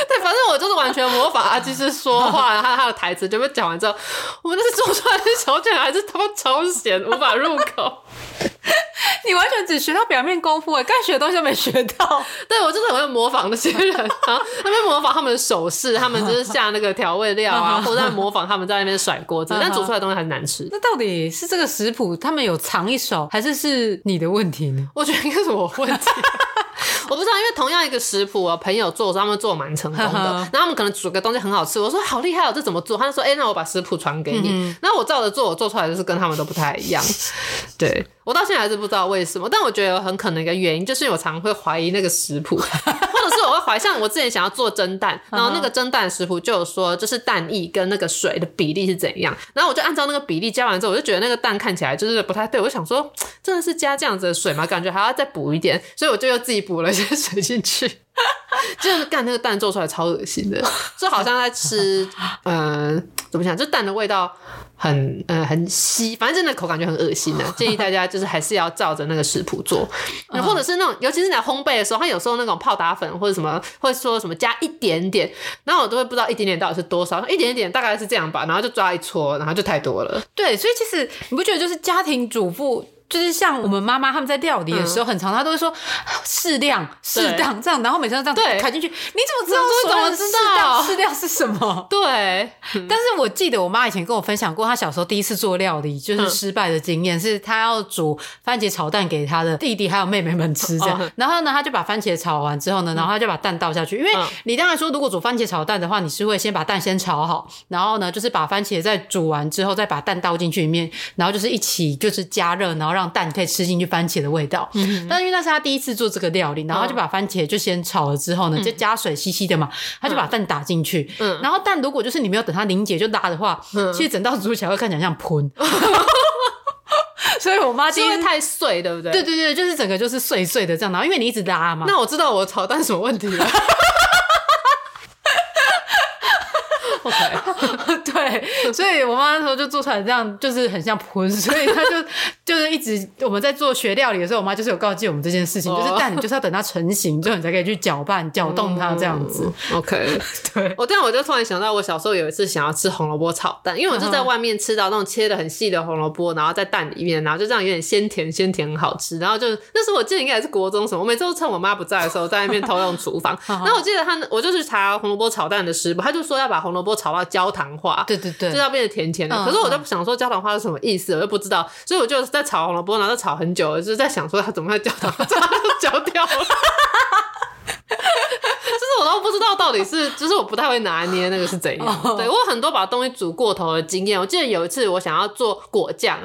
对，反正我就是完全模仿阿基师说话，还有他的台词就被讲完之后，我们那是做出来的小卷还是他妈超咸，无法入口。你完全只学到表面功夫哎，该学的东西都没学到。对，我真的很会模仿那些人，然后他们模仿他们的手势，他们就是下那个调味料啊，或者在模仿他们在那边甩锅子，但煮出来的东西还是难吃。那到底是这个食谱他们有藏一手，还是是你的问题呢？我觉得应该是我问题。我不知道，因为同样一个食谱，我朋友做他们做蛮成功的。然后他们可能煮个东西很好吃，我说好厉害哦，这怎么做？他就说，哎、欸，那我把食谱传给你。那、嗯、哼我照着做，我做出来就是跟他们都不太一样。对，我到现在还是不知道为什么，但我觉得有很可能一个原因，就是我常会怀疑那个食谱，或者是我会怀疑，像我之前想要做蒸蛋，然后那个蒸蛋食谱就有说，就是蛋液跟那个水的比例是怎样，然后我就按照那个比例加完之后，我就觉得那个蛋看起来就是不太对，我就想说，真的是加这样子的水吗？感觉还要再补一点，所以我就又自己补了一些。水进去，就是干那个蛋做出来超恶心的，就好像在吃，嗯、呃，怎么讲？就蛋的味道很呃很稀，反正真的口感就很恶心的。建议大家就是还是要照着那个食谱做，或者是那种尤其是在烘焙的时候，它有时候那种泡打粉或者什么会说什么加一点点，然后我都会不知道一点点到底是多少，一点点大概是这样吧，然后就抓一撮，然后就太多了。对，所以其实你不觉得就是家庭主妇？就是像我们妈妈他们在料理的时候，很常她都会说适量、适当这样，然后每次都这样对，卡进去。你怎么知道？怎么知道适量是什么？对。但是我记得我妈以前跟我分享过，她小时候第一次做料理就是失败的经验，是她要煮番茄炒蛋给她的弟弟还有妹妹们吃这样。然后呢，她就把番茄炒完之后呢，然后她就把蛋倒下去。因为你当然说，如果煮番茄炒蛋的话，你是会先把蛋先炒好，然后呢，就是把番茄再煮完之后，再把蛋倒进去里面，然后就是一起就是加热，然后让让蛋可以吃进去番茄的味道，嗯、但是因为那是他第一次做这个料理，然后他就把番茄就先炒了之后呢，嗯、就加水稀稀的嘛，他就把蛋打进去，嗯、然后蛋如果就是你没有等它凝结就拉的话，嗯、其实整道煮起来会看起来像喷，嗯、所以我妈因为太碎，对不对？对对对，就是整个就是碎碎的这样，然后因为你一直拉嘛，那我知道我炒蛋什么问题了。OK，对，所以我妈那时候就做出来这样，就是很像喷，所以她就 就是一直我们在做学料理的时候，我妈就是有告诫我们这件事情，就是蛋你就是要等它成型之后，你才可以去搅拌、搅动它这样子。OK，对，我这样我就突然想到，我小时候有一次想要吃红萝卜炒蛋，因为我就在外面吃到那种切的很细的红萝卜，然后在蛋里面，然后就这样有点鲜甜鲜甜很好吃，然后就那时候我记得应该也是国中什么，我每次都趁我妈不在的时候在那边偷用厨房，然后我记得他，我就去查红萝卜炒蛋的食谱，他就说要把红萝卜炒到焦糖化，对对对，就要变得甜甜的。可是我就不想说焦糖花是什么意思，我又不知道，所以我就在炒红萝卜，然后炒很久，就是在想说它怎么会焦糖，这样就焦掉了。就是我都不知道到底是，就是我不太会拿捏那个是怎样。Oh. 对，我有很多把东西煮过头的经验。我记得有一次我想要做果酱，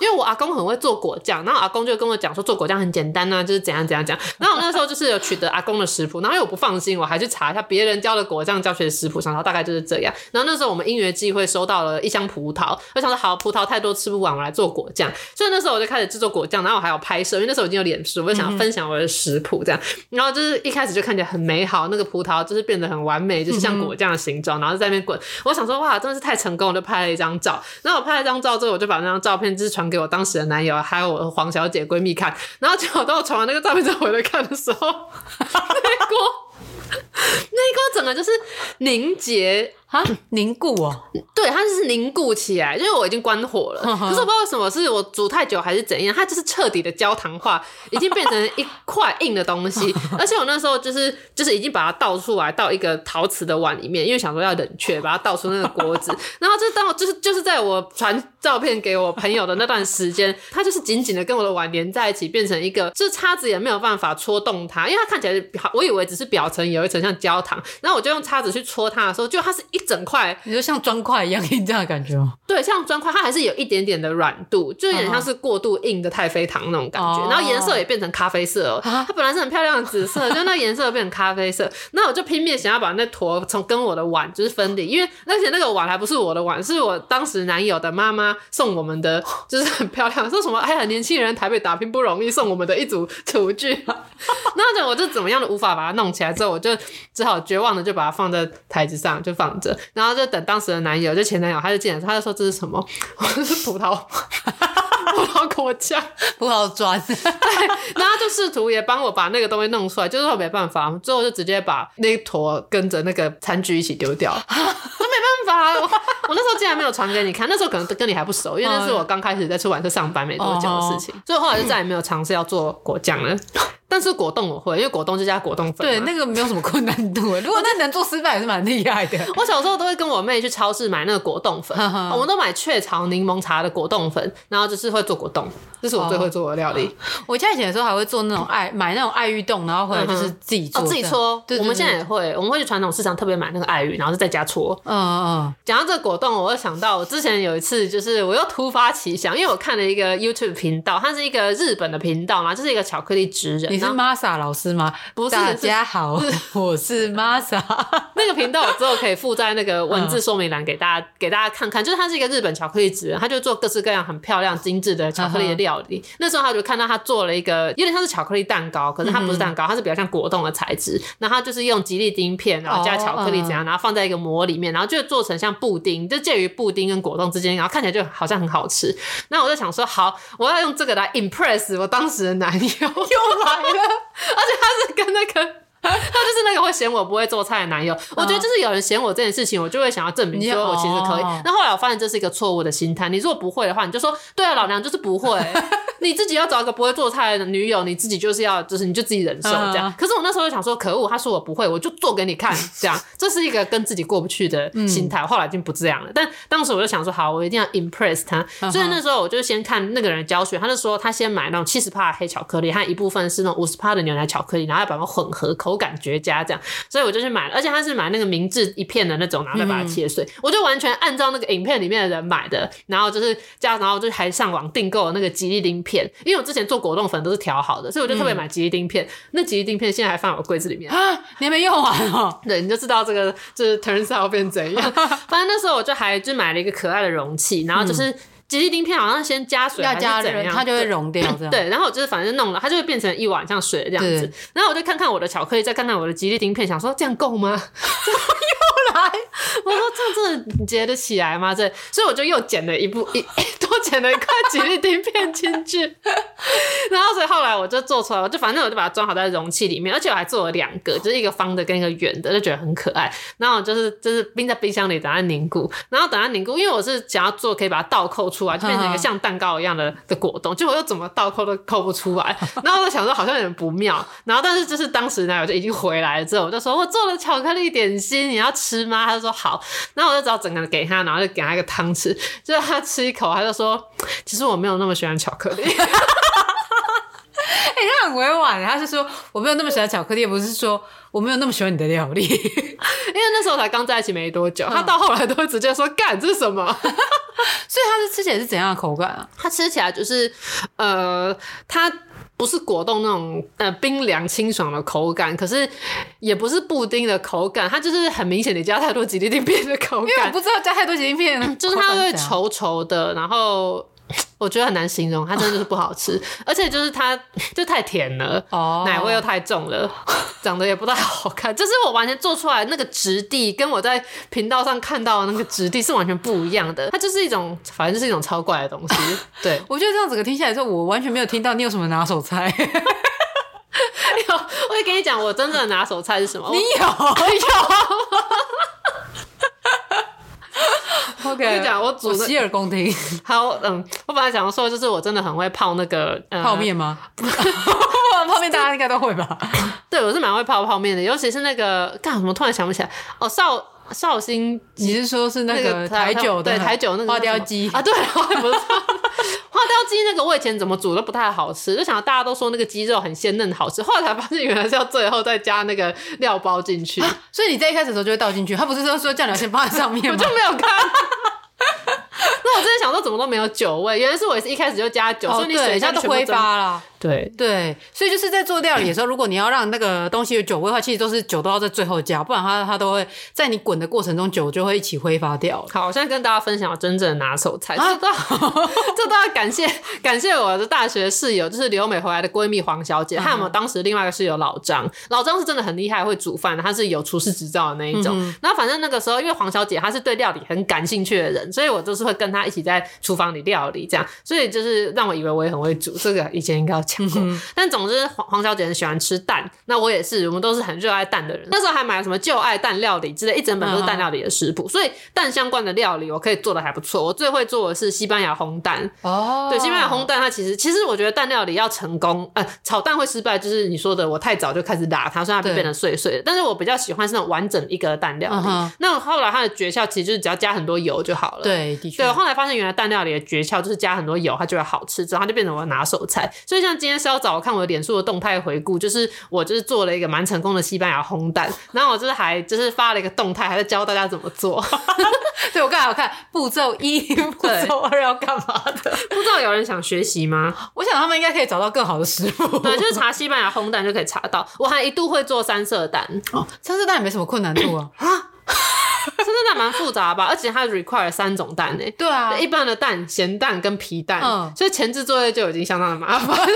因为我阿公很会做果酱，然后阿公就跟我讲说做果酱很简单啊，就是怎样怎样讲。然后我那时候就是有取得阿公的食谱，然后因为我不放心，我还去查一下别人教的果酱教学食谱上，然后大概就是这样。然后那时候我们因缘际会收到了一箱葡萄，我想说好，葡萄太多吃不完，我来做果酱。所以那时候我就开始制作果酱，然后我还有拍摄，因为那时候已经有脸书，我就想要分享我的食谱这样。然后就是一开始就看起来很美好，那个葡萄就是变得很完美，就是像果酱的形状，然后在那边滚。我想说哇，真的是太成功，我就拍了一张照。然后我拍了一张照之后，我就把那张照片就是传给我当时的男友，还有我黄小姐闺蜜看。然后结果当我传完那个照片之后回来看的时候，那一锅，那一锅整个就是凝结。啊，凝固哦，对，它就是凝固起来，因为我已经关火了。可是我不知道为什么，是我煮太久还是怎样，它就是彻底的焦糖化，已经变成一块硬的东西。而且我那时候就是就是已经把它倒出来，到一个陶瓷的碗里面，因为想说要冷却，把它倒出那个锅子。然后就当我就是就是在我传照片给我朋友的那段时间，它就是紧紧的跟我的碗连在一起，变成一个，就是叉子也没有办法戳动它，因为它看起来表，我以为只是表层有一层像焦糖，然后我就用叉子去戳它的时候，就它是一。整块，你就像砖块一样，这样的感觉吗？对，像砖块，它还是有一点点的软度，就有点像是过度硬的太妃糖那种感觉。Uh huh. 然后颜色也变成咖啡色，uh huh. 它本来是很漂亮的紫色，就那颜色变成咖啡色。那我就拼命想要把那坨从跟我的碗就是分离，因为而且那个碗还不是我的碗，是我当时男友的妈妈送我们的，就是很漂亮，说什么哎呀，年轻人台北打拼不容易，送我们的一组厨具。那就我就怎么样都无法把它弄起来，之后我就只好绝望的就把它放在台子上就放着。然后就等当时的男友，就前男友，他就进来，他就说这是什么？我说是葡萄，葡萄果酱，葡萄砖。对，然后就试图也帮我把那个东西弄出来，就是说没办法，最后就直接把那一坨跟着那个餐具一起丢掉。我没办法，我，我那时候竟然没有传给你看，那时候可能跟你还不熟，因为那是我刚开始在出版社上班没多久的事情，所以后来就再也没有尝试要做果酱了。但是果冻我会，因为果冻就加果冻粉。对，那个没有什么困难度。如果那能做失败也是蛮厉害的。我小时候都会跟我妹去超市买那个果冻粉，我们都买雀巢柠檬茶的果冻粉，然后就是会做果冻，这是我最会做的料理。我家以前的时候还会做那种爱买那种爱玉冻，然后回来就是自己做，自己搓。我们现在也会，我们会去传统市场特别买那个爱玉，然后就在家搓。嗯嗯。讲到这个果冻，我又想到我之前有一次，就是我又突发奇想，因为我看了一个 YouTube 频道，它是一个日本的频道嘛，就是一个巧克力职人。是 Masa 老师吗？不是，大家好，我是 Masa。那个频道我之后可以附在那个文字说明栏给大家，给大家看看。就是他是一个日本巧克力职人，他就做各式各样很漂亮、精致的巧克力的料理。那时候他就看到他做了一个，有点像是巧克力蛋糕，可是它不是蛋糕，它是比较像果冻的材质。那他就是用吉利丁片，然后加巧克力怎样，然后放在一个模里面，然后就做成像布丁，就介于布丁跟果冻之间，然后看起来就好像很好吃。那我就想说，好，我要用这个来 impress 我当时的男友，又来了，而且他是跟那个。他就是那个会嫌我不会做菜的男友，我觉得就是有人嫌我这件事情，我就会想要证明说我其实可以。那后来我发现这是一个错误的心态，你如果不会的话，你就说对啊，老娘就是不会。你自己要找一个不会做菜的女友，你自己就是要就是你就自己忍受这样。可是我那时候就想说，可恶，他说我不会，我就做给你看，这样 这是一个跟自己过不去的心态。后来已经不这样了，但当时我就想说，好，我一定要 impress 他。所以那时候我就先看那个人教学，他就说他先买那种七十趴的黑巧克力，还有一部分是那种五十帕的牛奶巧克力，然后要把它混合，口感绝佳这样。所以我就去买了，而且他是买那个明治一片的那种，然后再把它切碎。嗯、我就完全按照那个影片里面的人买的，然后就是加，然后就还上网订购了那个吉利丁片，因为我之前做果冻粉都是调好的，所以我就特别买吉利丁片。嗯、那吉利丁片现在还放我柜子里面啊，你还没用完哦。对，你就知道这个就是 turns out 变怎样。反正那时候我就还就买了一个可爱的容器，然后就是。嗯吉利丁片好像先加水要加热它就会融掉这样。对，然后我就是反正弄了，它就会变成一碗像水这样子。然后我就看看我的巧克力，再看看我的吉利丁片，想说这样够吗？怎么又来？我说这样真的结得起来吗？这，所以我就又剪了一部一 多剪了一块吉利丁片进去。然后所以后来我就做出来，我就反正我就把它装好在容器里面，而且我还做了两个，就是一个方的跟一个圆的，就觉得很可爱。然后就是就是冰在冰箱里等它凝固，然后等它凝固，因为我是想要做可以把它倒扣出来，就变成一个像蛋糕一样的的果冻，结果又怎么倒扣都扣不出来。然后我就想说好像有点不妙。然后但是就是当时呢，我就已经回来了之后，我就说我做了巧克力点心，你要吃吗？他就说好。然后我就只好整个给他，然后就给他一个汤匙，就是他吃一口，他就说其实我没有那么喜欢巧克力。哎、欸，他很委婉，他是说我没有那么喜欢巧克力，不是说我没有那么喜欢你的料理，因为那时候才刚在一起没多久，他到后来都会直接说干这是什么，所以他是吃起来是怎样的口感啊？他吃起来就是呃，他不是果冻那种呃冰凉清爽的口感，可是也不是布丁的口感，它就是很明显你加太多吉利丁片的口感，因为我不知道加太多吉利片，就是它会稠稠的，然后。我觉得很难形容，它真的就是不好吃，而且就是它就太甜了，哦，奶味又太重了，长得也不太好看。就是我完全做出来那个质地，跟我在频道上看到的那个质地是完全不一样的。它就是一种，反正就是一种超怪的东西。对，我觉得这样整个听下来之后，我完全没有听到你有什么拿手菜。有，我也跟你讲，我真正的拿手菜是什么？你有，我有。我跟你讲，我煮洗耳恭听。好，嗯，我本来想说，就是我真的很会泡那个、呃、泡面吗？泡面大家应该都会吧？对，我是蛮会泡泡面的，尤其是那个干什么，突然想不起来。哦，绍绍兴，你是说是那个台酒的？对，台酒那个花雕鸡啊？对，我也不是。花雕鸡那个我以前怎么煮都不太好吃，就想到大家都说那个鸡肉很鲜嫩好吃，后来才发现原来是要最后再加那个料包进去，所以你在一开始的时候就会倒进去，他不是说说酱料先放在上面 吗？我就没有看。那我真的想说怎么都没有酒味，原来是我一开始就加酒，所以你水一下都挥发了。对对，所以就是在做料理的时候，如果你要让那个东西有酒味的话，其实都是酒都要在最后加，不然它它都会在你滚的过程中酒就会一起挥发掉。好，我现在跟大家分享我真正的拿手菜，啊、这都这都要感谢感谢我的大学室友，就是留美回来的闺蜜黄小姐，还有我们当时另外一个室友老张，老张是真的很厉害，会煮饭，他是有厨师执照的那一种。嗯、然后反正那个时候，因为黄小姐她是对料理很感兴趣的人，所以我就是会跟她一起在厨房里料理这样，所以就是让我以为我也很会煮，这个以前应该要讲过，嗯、但。总之，黄黄小姐很喜欢吃蛋，那我也是，我们都是很热爱蛋的人。那时候还买了什么旧爱蛋料理之类，一整本都是蛋料理的食谱，所以蛋相关的料理我可以做的还不错。我最会做的是西班牙烘蛋。哦，对，西班牙烘蛋它其实其实我觉得蛋料理要成功，呃，炒蛋会失败，就是你说的我太早就开始打它，所以它就变得碎碎的。但是我比较喜欢是那种完整一个的蛋料理。Uh. 那后来它的诀窍其实就是只要加很多油就好了。对，的确。对，后来发现原来蛋料理的诀窍就是加很多油，它就会好吃，之后它就变成我的拿手菜。所以像今今天是要找我看我的脸书的动态回顾，就是我就是做了一个蛮成功的西班牙烘蛋，然后我就是还就是发了一个动态，还在教大家怎么做。对，我刚才有看步骤一、步骤二要干嘛的？不知道有人想学习吗？我想他们应该可以找到更好的师傅。对，就是查西班牙烘蛋就可以查到。我还一度会做三色蛋哦，三色蛋也没什么困难度啊。啊，三色蛋蛮复杂吧？而且它 require 三种蛋呢。对啊，一般的蛋、咸蛋跟皮蛋，嗯，所以前置作业就已经相当的麻烦。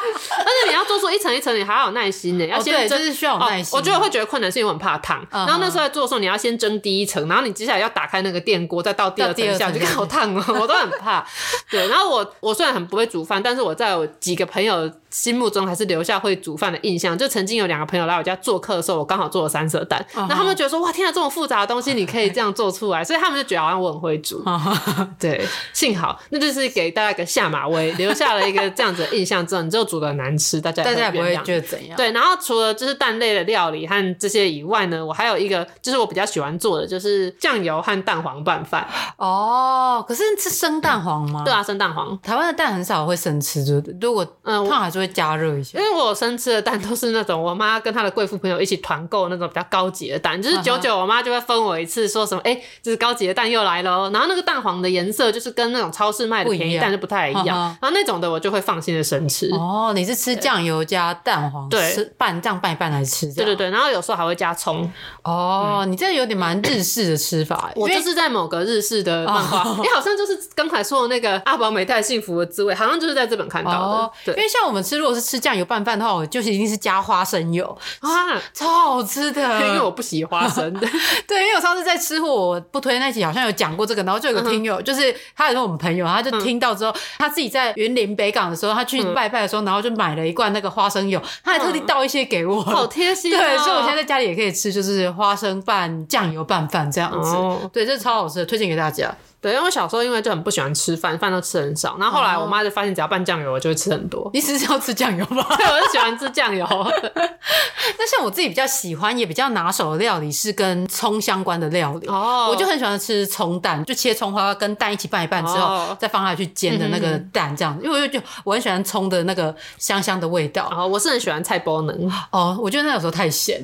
而且你要做出一层一层，你还要有耐心呢。要先蒸，哦、就是需要有耐心，哦。我觉得会觉得困难，是因为我很怕烫。Uh. 然后那时候在做的时候，你要先蒸第一层，然后你接下来要打开那个电锅，再倒第二层下去，就好烫哦，我都很怕。对，然后我我虽然很不会煮饭，但是我在我几个朋友心目中还是留下会煮饭的印象。就曾经有两个朋友来我家做客的时候，我刚好做了三色蛋，uh. 然后他们觉得说哇，天啊，这么复杂的东西你可以这样做出来，所以他们就觉得好像我很会煮。Uh. 对，幸好那就是给大家一个下马威，留下了一个这样子的印象之后，你就煮的难吃，大家大家也。不会觉得怎样？对，然后除了就是蛋类的料理和这些以外呢，我还有一个就是我比较喜欢做的，就是酱油和蛋黄拌饭。哦，可是是生蛋黄吗？对啊，生蛋黄。台湾的蛋很少会生吃，就如果嗯，烫还是会加热一下。因为我生吃的蛋都是那种我妈跟她的贵妇朋友一起团购那种比较高级的蛋，就是九九我妈就会分我一次，说什么哎，就是高级的蛋又来了，然后那个蛋黄的颜色就是跟那种超市卖的便宜蛋就不太一样，然后那种的我就会放心的生吃。哦，你是吃酱油加蛋黄对，吃拌这样拌一拌来吃，对对对，然后有时候还会加葱。哦，嗯、你这样有点蛮日式的吃法。我就是在某个日式的漫画，你、哦、好像就是刚才说的那个阿宝美太幸福的滋味，好像就是在这本看到的。哦、对，因为像我们吃，如果是吃酱油拌饭的话，我就是一定是加花生油啊，超好吃的。因为我不喜欢花生的。对，因为我上次在吃货我不推那集好像有讲过这个，然后就有个听友，嗯、就是他也是我们朋友，他就听到之后，嗯、他自己在云林北港的时候，他去拜拜的时候，然后就买了一罐那个花生油。他还特地倒一些给我，好贴心。对，所以我现在在家里也可以吃，就是花生拌酱油拌饭这样子。哦，对，这超好吃的，推荐给大家。对，因为我小时候因为就很不喜欢吃饭，饭都吃很少。然后后来我妈就发现，只要拌酱油，我就会吃很多。你只是要吃酱油吗？对，我就喜欢吃酱油。那像我自己比较喜欢也比较拿手的料理是跟葱相关的料理。哦，我就很喜欢吃葱蛋，就切葱花跟蛋一起拌一拌之后，哦、再放下去煎的那个蛋这样子。因为我就我很喜欢葱的那个香香的味道。哦，我是很喜欢菜包能。哦，我觉得那有时候太咸。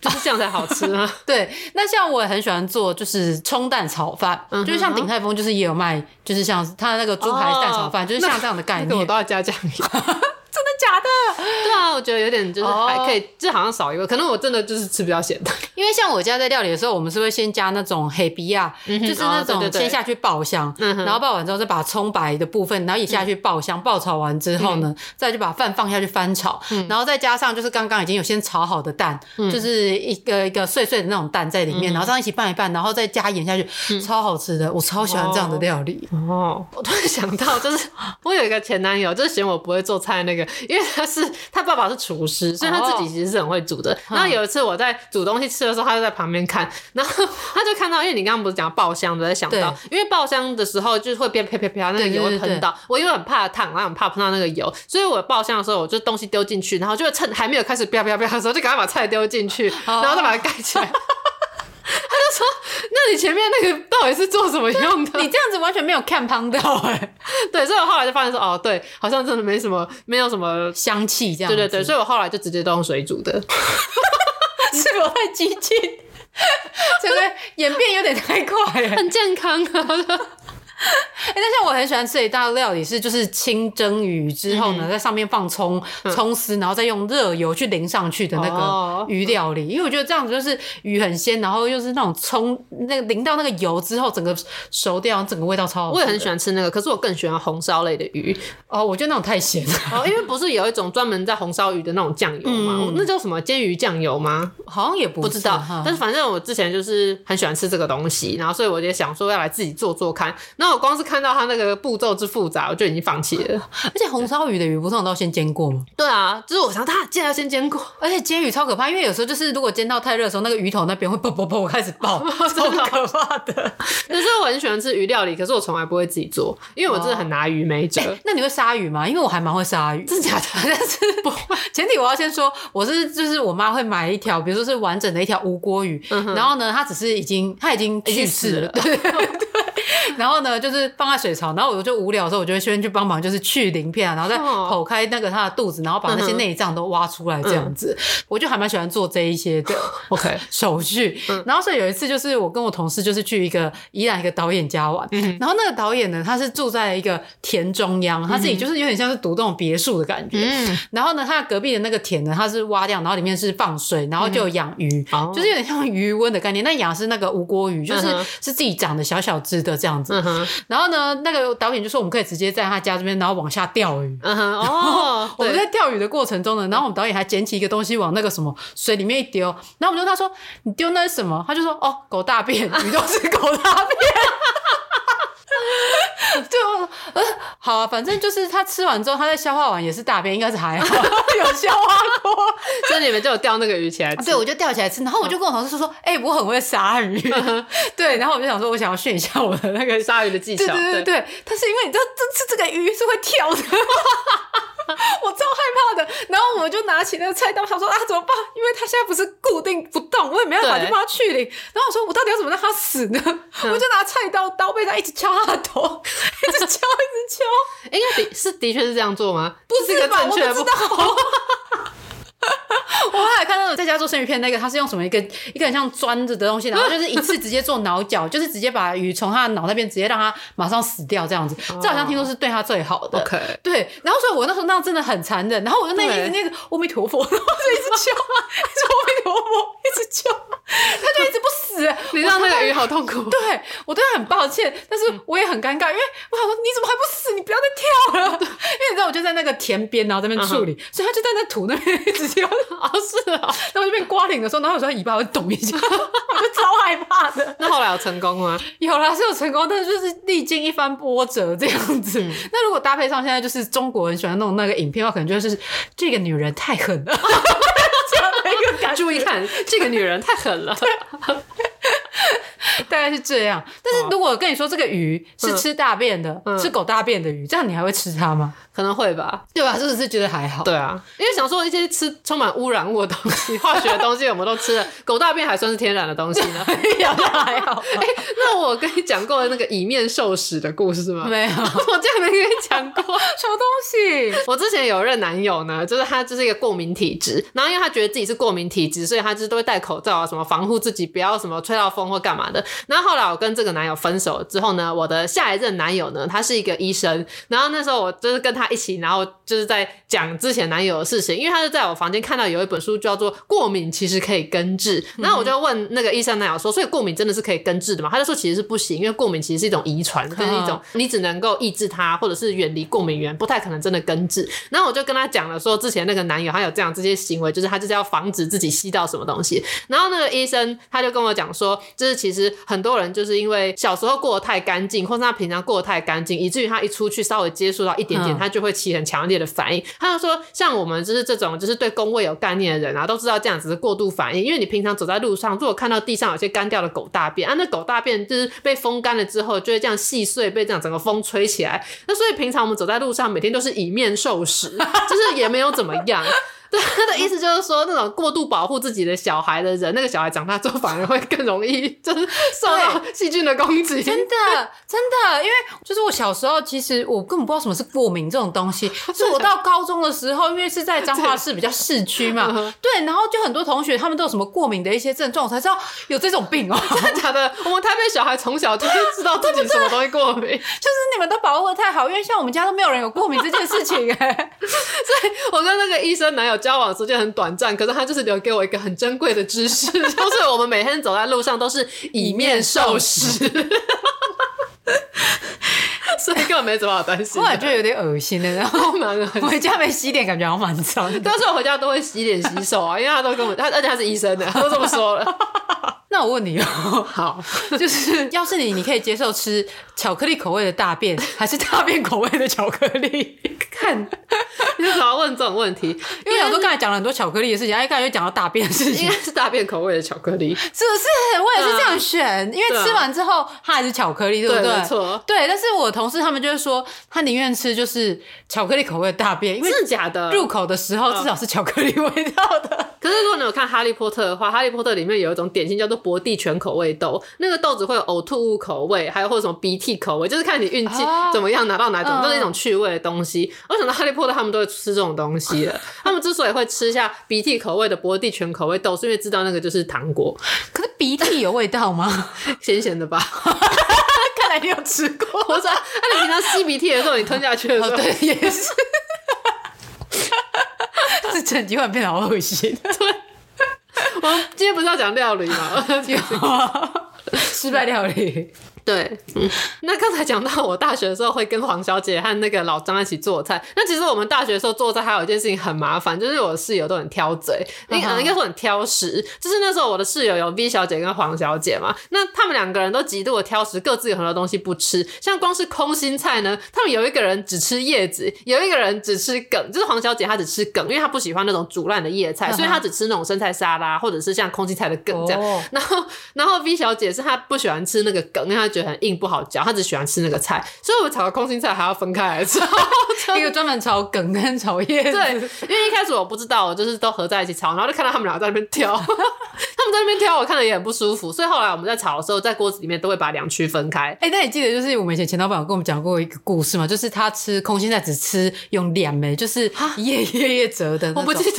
就是这样才好吃啊！对，那像我也很喜欢做，就是葱蛋炒饭，嗯，就是像鼎泰丰，就是也有卖，就是像他的那个猪排蛋炒饭，哦，就是像这样的概念，我都要加酱油。对啊，我觉得有点就是还可以，这、oh. 好像少一个。可能我真的就是吃比较咸的，因为像我家在料理的时候，我们是会先加那种黑比亚、嗯，就是那种先下去爆香，嗯、然后爆完之后再把葱白的部分，然后也下去爆香，嗯、爆炒完之后呢，嗯、再就把饭放下去翻炒、嗯，然后再加上就是刚刚已经有先炒好的蛋，嗯、就是一个一个碎碎的那种蛋在里面，嗯、然后这样一起拌一拌，然后再加盐下去、嗯，超好吃的，我超喜欢这样的料理。哦，哦我突然想到，就是我有一个前男友，就是嫌我不会做菜那个，因为他是。他爸爸是厨师，所以他自己其实是很会煮的。Oh. 然后有一次我在煮东西吃的时候，他就在旁边看，然后他就看到，因为你刚刚不是讲爆香，我在想到，因为爆香的时候就是会变啪啪啪，那个油会喷到。我因为很怕烫，然后很怕喷到那个油，所以我爆香的时候，我就东西丢进去，然后就趁还没有开始啪啪啪的时候，就赶快把菜丢进去，oh. 然后再把它盖起来。他就说：“那你前面那个到底是做什么用的？你这样子完全没有看胖到哎。” 对，所以我后来就发现说：“哦，对，好像真的没什么，没有什么香气这样。”对对对，所以我后来就直接都用水煮的。是我太激进？这个演变有点太快了，很健康啊。哎、欸，但是我很喜欢吃一道料理是，就是清蒸鱼之后呢，嗯、在上面放葱葱丝，然后再用热油去淋上去的那个鱼料理，哦。因为我觉得这样子就是鱼很鲜，然后又是那种葱那个淋到那个油之后，整个熟掉，整个味道超好吃。我也很喜欢吃那个，可是我更喜欢红烧类的鱼。哦，我觉得那种太咸了。哦，因为不是有一种专门在红烧鱼的那种酱油吗？嗯、那叫什么煎鱼酱油吗？好像也不，不知道。但是反正我之前就是很喜欢吃这个东西，然后所以我就想说要来自己做做看。那我光是看到它那个步骤之复杂，我就已经放弃了。而且红烧鱼的鱼不是都要先煎过吗？对啊，就是我想它煎要先煎过。而且煎鱼超可怕，因为有时候就是如果煎到太热的时候，那个鱼头那边会爆爆爆开始爆，超可怕的。可是我很喜欢吃鱼料理，可是我从来不会自己做，因为我真的很拿鱼没辙。那你会杀鱼吗？因为我还蛮会杀鱼，真的假的？但是不会。前提我要先说，我是就是我妈会买一条，比如说是完整的一条无锅鱼，嗯，然后呢，它只是已经它已经去世了，对对对。然后呢，就是放在水槽，然后我就无聊的时候，我就会先去帮忙，就是去鳞片啊，然后再剖开那个它的肚子，然后把那些内脏都挖出来，这样子，我就还蛮喜欢做这一些的。OK，手续。然后所以有一次，就是我跟我同事就是去一个宜兰一个导演家玩，然后那个导演呢，他是住在一个田中央，他自己就是有点像是独栋别墅的感觉。然后呢，他隔壁的那个田呢，他是挖掉，然后里面是放水，然后就养鱼，就是有点像鱼温的概念。那养是那个无锅鱼，就是是自己长的小小只的这样子。然后呢，那个导演就说我们可以直接在他家这边，然后往下钓鱼。嗯哼 哦，我们在钓鱼的过程中呢，然后我们导演还捡起一个东西往那个什么水里面一丢，然后我们就他说你丢那是什么？他就说哦，狗大便，鱼都是狗大便。就呃好啊，反正就是他吃完之后，他在消化完也是大便，应该是还好 有消化过，所以你们就有钓那个鱼起来吃。对，我就钓起来吃，然后我就跟我同事说说，哎、欸，我很会杀鱼，对，然后我就想说，我想要炫一下我的那个杀鱼的技巧，对对对对，但是因为你知道，这次这个鱼是会跳的。我超害怕的，然后我就拿起那个菜刀，想说啊怎么办？因为他现在不是固定不动，我也没办法就帮他去领。然后我说我到底要怎么让他死呢？嗯、我就拿菜刀刀背上一直敲他的头，一直敲一直敲。应该的是的确是这样做吗？不是吧？我不知道。我后来看到在家做生鱼片那个，他是用什么一个一个很像钻子的东西，然后就是一次直接做脑绞，就是直接把鱼从他的脑那边直接让他马上死掉这样子。这好像听说是对他最好的。OK，对。然后所以我那时候那样真的很残忍，然后我就那一直那个阿弥陀佛，然后就一直叫，阿弥陀佛，一直叫，他就一直不死。你让那个鱼好痛苦。对，我对他很抱歉，但是我也很尴尬，因为我想说你怎么还不死？你不要再跳了。因为你知道我就在那个田边，然后这边处理，所以他就在那土那边一直跳。是啊，然后就被刮脸的时候，然后有时候尾巴会抖一下，我就超害怕的。那后来有成功吗？有啦，是有成功，但是就是历经一番波折这样子。嗯、那如果搭配上现在就是中国人喜欢弄那个影片的话，可能就是这个女人太狠了。注意看，这个女人太狠了。大概是这样，但是如果跟你说这个鱼是吃大便的，嗯、是狗大便的鱼，这样你还会吃它吗？可能会吧，对吧？是不是觉得还好？对啊，因为想说一些吃充满污染物的东西、化学的东西，我们都吃了，狗大便还算是天然的东西呢，那还好。哎、欸，那我跟你讲过那个以面受屎的故事吗？没有，我竟然没跟你讲过什么东西。我之前有任男友呢，就是他就是一个过敏体质，然后因为他觉得自己是过敏体质，所以他就是都会戴口罩啊，什么防护自己不要什么吹到风或干嘛的。然后后来我跟这个男友分手之后呢，我的下一任男友呢，他是一个医生。然后那时候我就是跟他一起，然后就是在讲之前男友的事情，因为他是在我房间看到有一本书叫做《过敏其实可以根治》。然后我就问那个医生男友说：“所以过敏真的是可以根治的吗？”他就说：“其实是不行，因为过敏其实是一种遗传，就是一种你只能够抑制它，或者是远离过敏源，不太可能真的根治。”然后我就跟他讲了说，之前那个男友他有这样这些行为，就是他就是要防止自己吸到什么东西。然后那个医生他就跟我讲说，就是其实很多人就是因为小时候过得太干净，或者他平常过得太干净，以至于他一出去稍微接触到一点点，他就会起很强烈的反应。他就说，像我们就是这种就是对公卫有概念的人啊，都知道这样子是过度反应。因为你平常走在路上，如果看到地上有些干掉的狗大便啊，那狗大便就是被风干了之后，就会这样细碎，被这样整个风吹起来。那所以平常我们走在路上，每天都是以面受食，就是也没有怎么样。对，他的意思就是说，那种过度保护自己的小孩的人，那个小孩长大之后反而会更容易就是受到细菌的攻击。真的，真的，因为就是我小时候，其实我根本不知道什么是过敏这种东西。是我到高中的时候，因为是在彰化市比较市区嘛，对，然后就很多同学他们都有什么过敏的一些症状，我才知道有这种病哦。真的假的？我们台北小孩从小就知道自己什么东西过敏，就是你们都保护的太好，因为像我们家都没有人有过敏这件事情哎。所以我跟那个医生男友。交往时间很短暂，可是他就是留给我一个很珍贵的知识，就是我们每天走在路上都是以面授食，所以根本没怎么好担心。后来就有点恶心了，然后蛮 回家没洗脸，感觉好像蛮脏。但是我回家都会洗脸洗手啊，因为他都跟我他，而且他是医生的，他都这么说了。那我问你哦，好，就是要是你，你可以接受吃巧克力口味的大便，还是大便口味的巧克力？看。你为什么要问这种问题？因为我说刚才讲了很多巧克力的事情，哎，刚才又讲到大便的事情，应该是大便口味的巧克力，是不是？我也是这样选，因为吃完之后它还是巧克力，对不对？没错。对，但是我同事他们就是说，他宁愿吃就是巧克力口味的大便，因为真的假的？入口的时候至少是巧克力味道的。可是如果你有看《哈利波特》的话，《哈利波特》里面有一种点心叫做伯蒂全口味豆，那个豆子会有呕吐物口味，还有或者什么鼻涕口味，就是看你运气怎么样拿到哪种，都是一种趣味的东西。我想到《哈利波特》他们都会吃这种东西了，他们之所以会吃下鼻涕口味的伯蒂全口味豆，是因为知道那个就是糖果。可是鼻涕有味道吗？咸咸的吧？看来你有吃过。我说，那你平常吸鼻涕的时候，你吞下去的时候，对，也是。是整集会变得好恶心。对，我们今天不是要讲料理吗？失败料理。对，嗯，那刚才讲到我大学的时候会跟黄小姐和那个老张一起做菜。那其实我们大学的时候做菜还有一件事情很麻烦，就是我的室友都很挑嘴，应该应该说很挑食。就是那时候我的室友有 V 小姐跟黄小姐嘛，那他们两个人都极度的挑食，各自有很多东西不吃。像光是空心菜呢，他们有一个人只吃叶子，有一个人只吃梗。就是黄小姐她只吃梗，因为她不喜欢那种煮烂的叶菜，所以她只吃那种生菜沙拉或者是像空心菜的梗这样。Oh. 然后然后 V 小姐是她不喜欢吃那个梗，因为她觉得很硬不好嚼，他只喜欢吃那个菜，所以我们炒的空心菜还要分开来炒，一个专门炒梗跟炒叶子。对，因为一开始我不知道，我就是都合在一起炒，然后就看到他们俩在那边挑，他们在那边挑，我看了也很不舒服，所以后来我们在炒的时候，在锅子里面都会把两区分开。哎、欸，那你记得就是我们以前前老板有跟我们讲过一个故事吗？就是他吃空心菜只吃用两枚，就是叶叶叶折的，我不记得。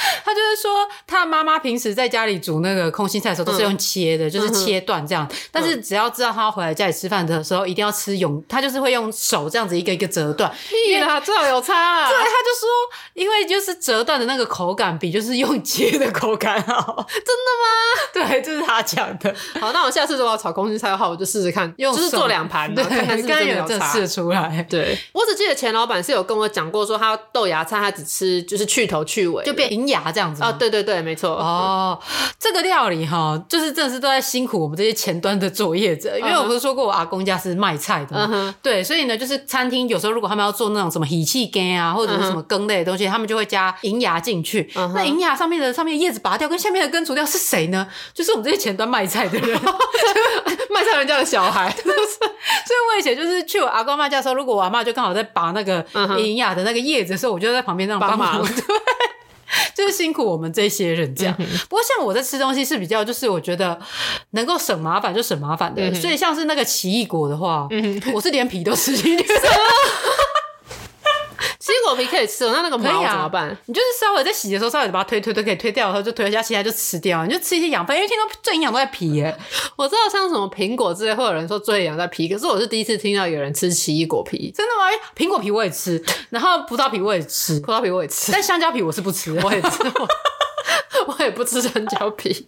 他就是说，他妈妈平时在家里煮那个空心菜的时候都是用切的，嗯、就是切断这样。嗯、但是只要知道他要回来家里吃饭的时候，一定要吃永，他就是会用手这样子一个一个折断。屁啦，这有差啊！对，他就说，因为就是折断的那个口感比就是用切的口感好。真的吗？对，这、就是他讲的。好，那我下次如果要炒空心菜的话，我就试试看，用就是做两盘，对，看看是不是有差。试出来。对，我只记得钱老板是有跟我讲过，说他豆芽菜他只吃就是去头去尾，就变银芽这样子。啊，对对对，没错。哦，这个料理哈，就是真的是都在辛苦我们这些前端的作业者，因为我不是说过我阿公家是卖菜的嘛，对，所以呢，就是餐厅有时候如果他们要做那种什么喜气羹啊，或者是什么羹类的东西，他们就会加银芽进去。那银芽上面的上面叶子拔掉，跟下面的根除掉是谁呢？就是我们这些前端卖菜的人，卖菜人家的小孩。所以我以前就是去我阿公妈家的时候，如果我阿妈就刚好在拔那个银芽的那个叶子的时候，我就在旁边那样帮忙。对。就是辛苦我们这些人这样，嗯、不过像我在吃东西是比较，就是我觉得能够省麻烦就省麻烦的，嗯、所以像是那个奇异果的话，嗯、我是连皮都吃进去。奇异果皮可以吃，那那个毛怎么办？啊、你就是稍微在洗的时候，稍微把它推推推，可以推掉，然后就推一下，其他就吃掉。你就吃一些养分，因为听说最营养都在皮耶。我知道像什么苹果之类，会有人说最营养在皮，可是我是第一次听到有人吃奇异果皮。真的吗？苹果皮我也吃，然后葡萄皮我也吃，葡萄皮我也吃，但香蕉皮我是不吃，我也吃。我也不吃香蕉皮，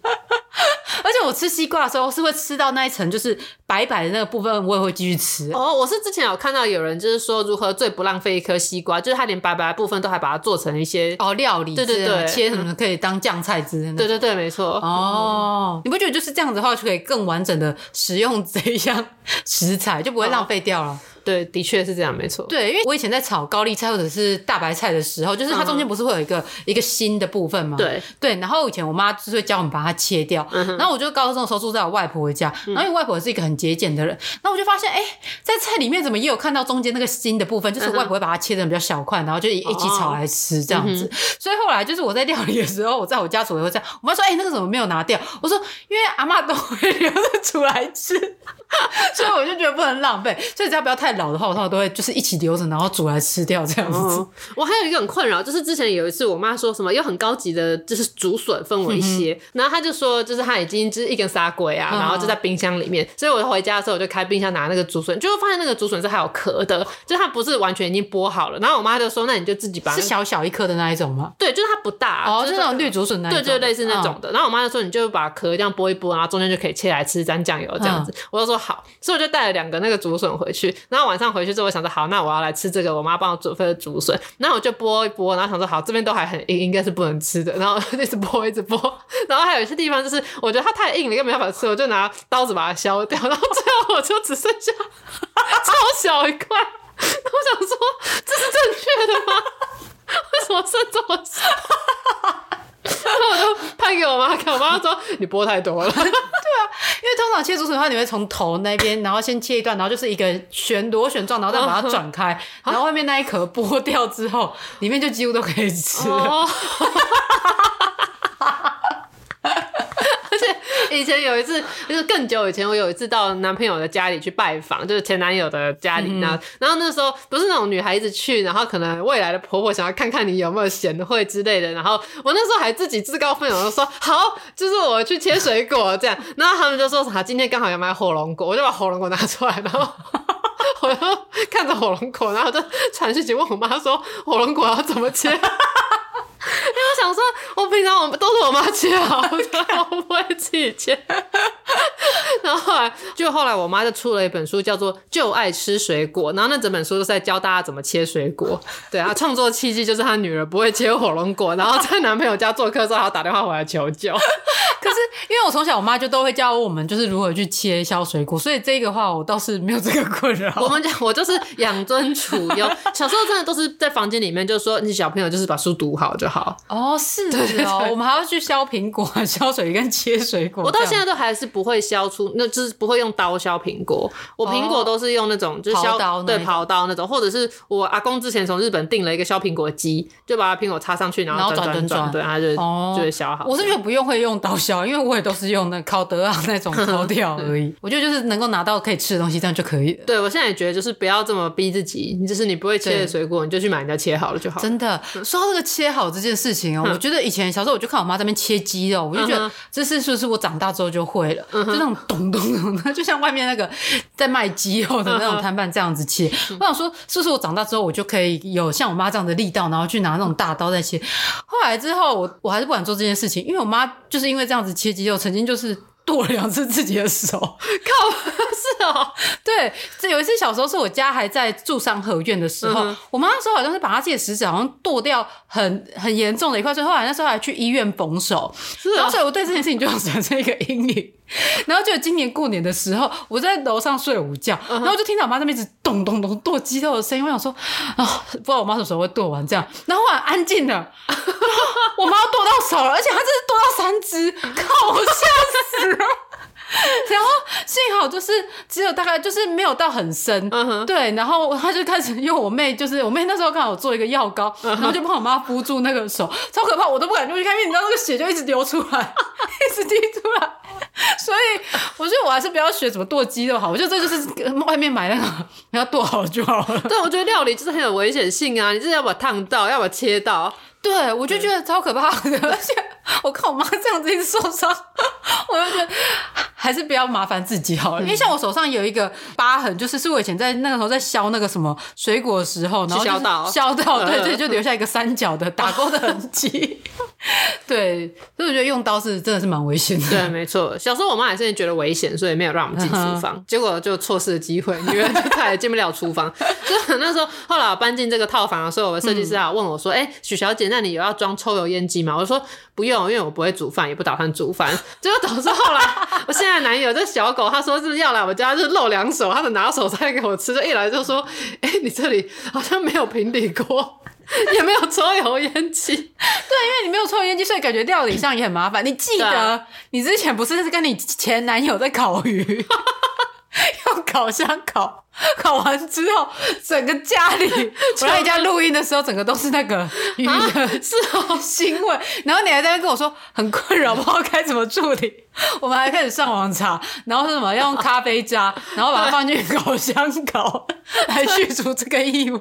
而且我吃西瓜的时候是会吃到那一层，就是白白的那个部分，我也会继续吃。哦，我是之前有看到有人就是说如何最不浪费一颗西瓜，就是他连白白的部分都还把它做成一些哦料理，对对对，切什么可以当酱菜之类的。对对对，没错。哦，你不觉得就是这样子的话，就可以更完整的食用这一项食材，就不会浪费掉了。哦对，的确是这样，没错。对，因为我以前在炒高丽菜或者是大白菜的时候，就是它中间不是会有一个、嗯、一个新的部分吗？对对。然后以前我妈就是会教我们把它切掉。嗯、后我就高中的时候住在我外婆家，然后因为外婆是一个很节俭的人，然后我就发现，哎，在菜里面怎么也有看到中间那个心的部分，就是外婆会把它切成比较小块，然后就一起炒来吃这样子。哦、所以后来就是我在料理的时候，我在我家煮也会这样。我妈说，哎，那个怎么没有拿掉？我说，因为阿妈都会留着煮来吃，所以我就觉得不能浪费。所以只要不要太老的话，我通常都会。就是一起留着，然后煮来吃掉这样子。哦、我还有一个很困扰，就是之前有一次，我妈说什么有很高级的，就是竹笋分我一些，嗯、然后她就说，就是她已经就是一根沙龟啊，嗯、然后就在冰箱里面。所以我回家的时候，我就开冰箱拿那个竹笋，就会发现那个竹笋是还有壳的，就它不是完全已经剥好了。然后我妈就说，那你就自己把、那个、是小小一颗的那一种吗？对，就是它不大哦，就是那种绿竹笋那种，对，就类似那种的。嗯、然后我妈就说，你就把壳这样剥一剥，然后中间就可以切来吃，沾酱油这样子。嗯、我就说好，所以我就带了两个那个竹笋回去。然后晚上回去之后，我想说好，那我要来。吃这个，我妈帮我准备的竹笋，然后我就剥一剥，然后想说好，这边都还很硬，应该是不能吃的，然后 一直剥一直剥，然后还有一些地方就是我觉得它太硬了，应该没办法吃，我就拿刀子把它削掉，然后最后我就只剩下超小一块。我想说，这是正确的吗？为什么剩这么少？然后我就拍给我妈看，我妈说你剥太多了。对啊，因为通常切竹笋的话，你会从头那边，然后先切一段，然后就是一个旋螺旋状，然后再把它转开，然后外面那一壳剥掉之后，里面就几乎都可以吃了。以前有一次，就是更久以前，我有一次到男朋友的家里去拜访，就是前男友的家里。那、嗯、然后那时候不是那种女孩子去，然后可能未来的婆婆想要看看你有没有贤惠之类的。然后我那时候还自己自告奋勇的说：“好，就是我去切水果这样。”然后他们就说：“啥？今天刚好要买火龙果，我就把火龙果拿出来，然后 我就看着火龙果，然后就传讯息问我妈说：火龙果要怎么切？”因为我想说，我平常我都是我妈切好的，我不会自己切。然后后来，就后来我妈就出了一本书，叫做《就爱吃水果》，然后那整本书都是在教大家怎么切水果。对啊，创作契机就是她女儿不会切火龙果，然后在男朋友家做客之后，还要打电话回来求救。可是因为我从小我妈就都会教我们，就是如何去切削水果，所以这个话我倒是没有这个困扰。我们讲，我就是养尊处优。小时候真的都是在房间里面，就是说你小朋友就是把书读好就好。哦，是的哦，我们还要去削苹果、削水跟切水果。我到现在都还是不会削出，那就是不会用刀削苹果。我苹果都是用那种就是削刀，对，刨刀那种，或者是我阿公之前从日本订了一个削苹果机，就把苹果插上去，然后转转转，对，它就就会削好。我是觉得不用会用刀削，因为我也都是用那烤德昂那种 刀掉而已。我觉得就是能够拿到可以吃的东西，这样就可以了。对，我现在也觉得就是不要这么逼自己，就是你不会切的水果，你就去买人家切好了就好。真的，说到这个切好这件事情哦，我觉得以前小时候我就看我妈在那边切鸡肉，我就觉得这是是不是我长大之后就会了，就那种咚咚咚的，就像外面那个在卖鸡肉的那种摊贩这样子切。我想说，是不是我长大之后我就可以有像我妈这样的力道，然后去拿那种大刀在切？后来之后，我我还是不敢做这件事情，因为我妈就是因为这样子切鸡肉，曾经就是。剁了两次自己的手，靠！是哦，对，这有一次小时候是我家还在住三合院的时候，嗯、我妈那时候好像是把她自己的食指好像剁掉很很严重的一块，所以后来那时候还去医院缝手，是啊、哦，然后所以我对这件事情就产生一个阴影。然后就今年过年的时候，我在楼上睡午觉，然后就听到我妈在那边一直咚咚咚剁鸡肉的声音，我想说啊，不知道我妈什么时候会剁完这样，然后后来安静了，我妈剁到手了，而且她这是剁到三只，靠，我吓死了。然后幸好就是只有大概就是没有到很深，对，然后他就开始用我妹，就是我妹那时候刚好做一个药膏，然后就帮我妈敷住那个手，超可怕，我都不敢过去看，因为你知道那个血就一直流出来，一直滴出来，所以我觉得我还是不要学怎么剁鸡肉好，我觉得这就是外面买那个要剁好就好了。对，我觉得料理就是很有危险性啊，你就是要把它烫到，要把它切到。对，我就觉得超可怕的，而且我看我妈这样子一直受伤，我就觉得还是不要麻烦自己好了。因为像我手上有一个疤痕，就是是我以前在那个时候在削那个什么水果的时候，然后削到削到，对对，就留下一个三角的打勾的痕迹。对，所以我觉得用刀是真的是蛮危险的。对，没错。小时候我妈也是觉得危险，所以没有让我们进厨房，结果就错失了机会，女儿就再也进不了厨房。就那时候后来我搬进这个套房的时候，我的设计师啊问我说：“哎，许小姐。”那你有要装抽油烟机吗？我说不用，因为我不会煮饭，也不打算煮饭。结果导致后来，我现在男友这小狗，他说是要来我家，就是露两手，他的拿手菜给我吃。就一来就说：“哎、欸，你这里好像没有平底锅，也没有抽油烟机。”对，因为你没有抽油烟机，所以感觉料理上也很麻烦。你记得你之前不是跟你前男友在烤鱼，用烤箱烤。烤完之后，整个家里，我在你家录音的时候，整个都是那个鱼的是哦腥味。然后你还在那跟我说很困扰，不知道该怎么处理。我们还开始上网查，然后是什么要用咖啡渣，然后把它放进烤箱烤，来去除这个异味。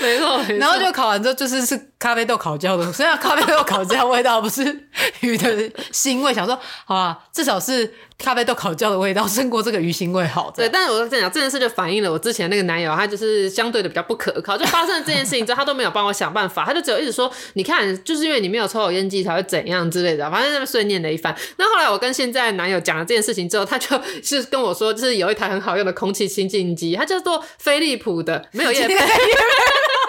没错，没错。然后就烤完之后，就是是咖啡豆烤焦的，虽然咖啡豆烤焦味道不是鱼的腥味，想说好吧，至少是咖啡豆烤焦的味道胜过这个鱼腥味好。对，但是我跟你讲，这件事就。反映了我之前那个男友，他就是相对的比较不可靠。就发生了这件事情之后，他都没有帮我想办法，他就只有一直说：“你看，就是因为你没有抽油烟机才会怎样之类的。”反正那么碎念了一番。那后来我跟现在男友讲了这件事情之后，他就是跟我说，就是有一台很好用的空气清净机，它叫做飞利浦的，没有业配。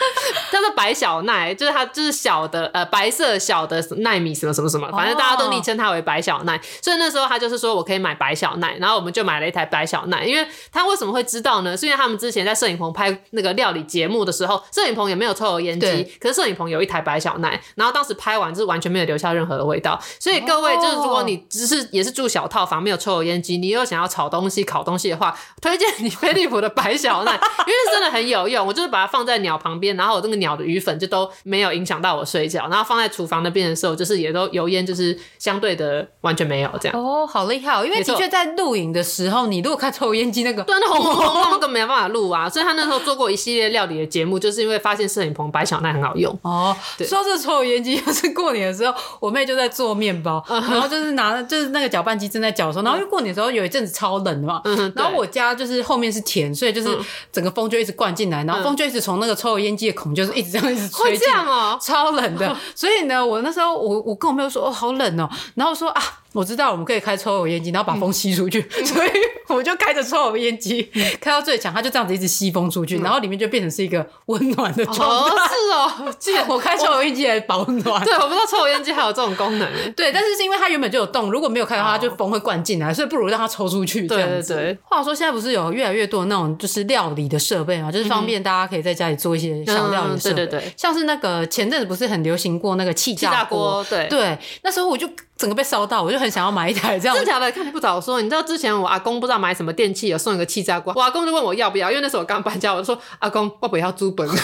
叫做白小奈，就是它就是小的呃白色小的奈米什么什么什么，反正大家都昵称它为白小奈。所以那时候他就是说我可以买白小奈，然后我们就买了一台白小奈。因为他为什么会知道呢？是因为他们之前在摄影棚拍那个料理节目的时候，摄影棚也没有抽油烟机，可是摄影棚有一台白小奈，然后当时拍完就是完全没有留下任何的味道。所以各位就是如果你只是也是住小套房，没有抽油烟机，你又想要炒东西、烤东西的话，推荐你飞利浦的白小奈，因为真的很有用。我就是把它放在鸟旁边，然后我这个鸟的鱼粉就都没有影响到我睡觉。然后放在厨房那边的时候，就是也都油烟就是相对的完全没有这样。哦，好厉害哦！因为的确在录影的时候，你如果开抽烟机那个，对，那红红红那根本没办法录啊。所以他那时候做过一系列料理的节目，就是因为发现摄影棚白小奈很好用。哦，对，说到这抽油烟机，就是过年的时候，我妹就在做面包，然后就是拿就是那个搅拌机正在搅的时候，然后因为过年的时候有一阵子超冷的嘛，然后我家就是后面是田，所以就是整个风就一直灌进来，然后风就一直从那个抽油烟机的孔就是一直这样一直吹进，哦，超冷的。所以呢，我那时候我我跟我妹说哦，好冷哦，然后说啊。我知道我们可以开抽油烟机，然后把风吸出去，嗯、所以我就开着抽油烟机、嗯、开到最强，它就这样子一直吸风出去，嗯、然后里面就变成是一个温暖的状态。哦，是哦，记得我开抽油烟机来保暖。对，我不知道抽油烟机还有这种功能。对，但是是因为它原本就有洞，如果没有开的话，就风会灌进来，所以不如让它抽出去。这样子。对对对。话说现在不是有越来越多的那种就是料理的设备嘛，就是方便大家可以在家里做一些小料理的设备。嗯、对对对。像是那个前阵子不是很流行过那个气炸锅？对对。那时候我就。整个被烧到，我就很想要买一台这样。真的假的？看你不早说。你知道之前我阿公不知道买什么电器，有送一个气炸锅。我阿公就问我要不要，因为那时候我刚搬家，我就说阿公，我不要租本。我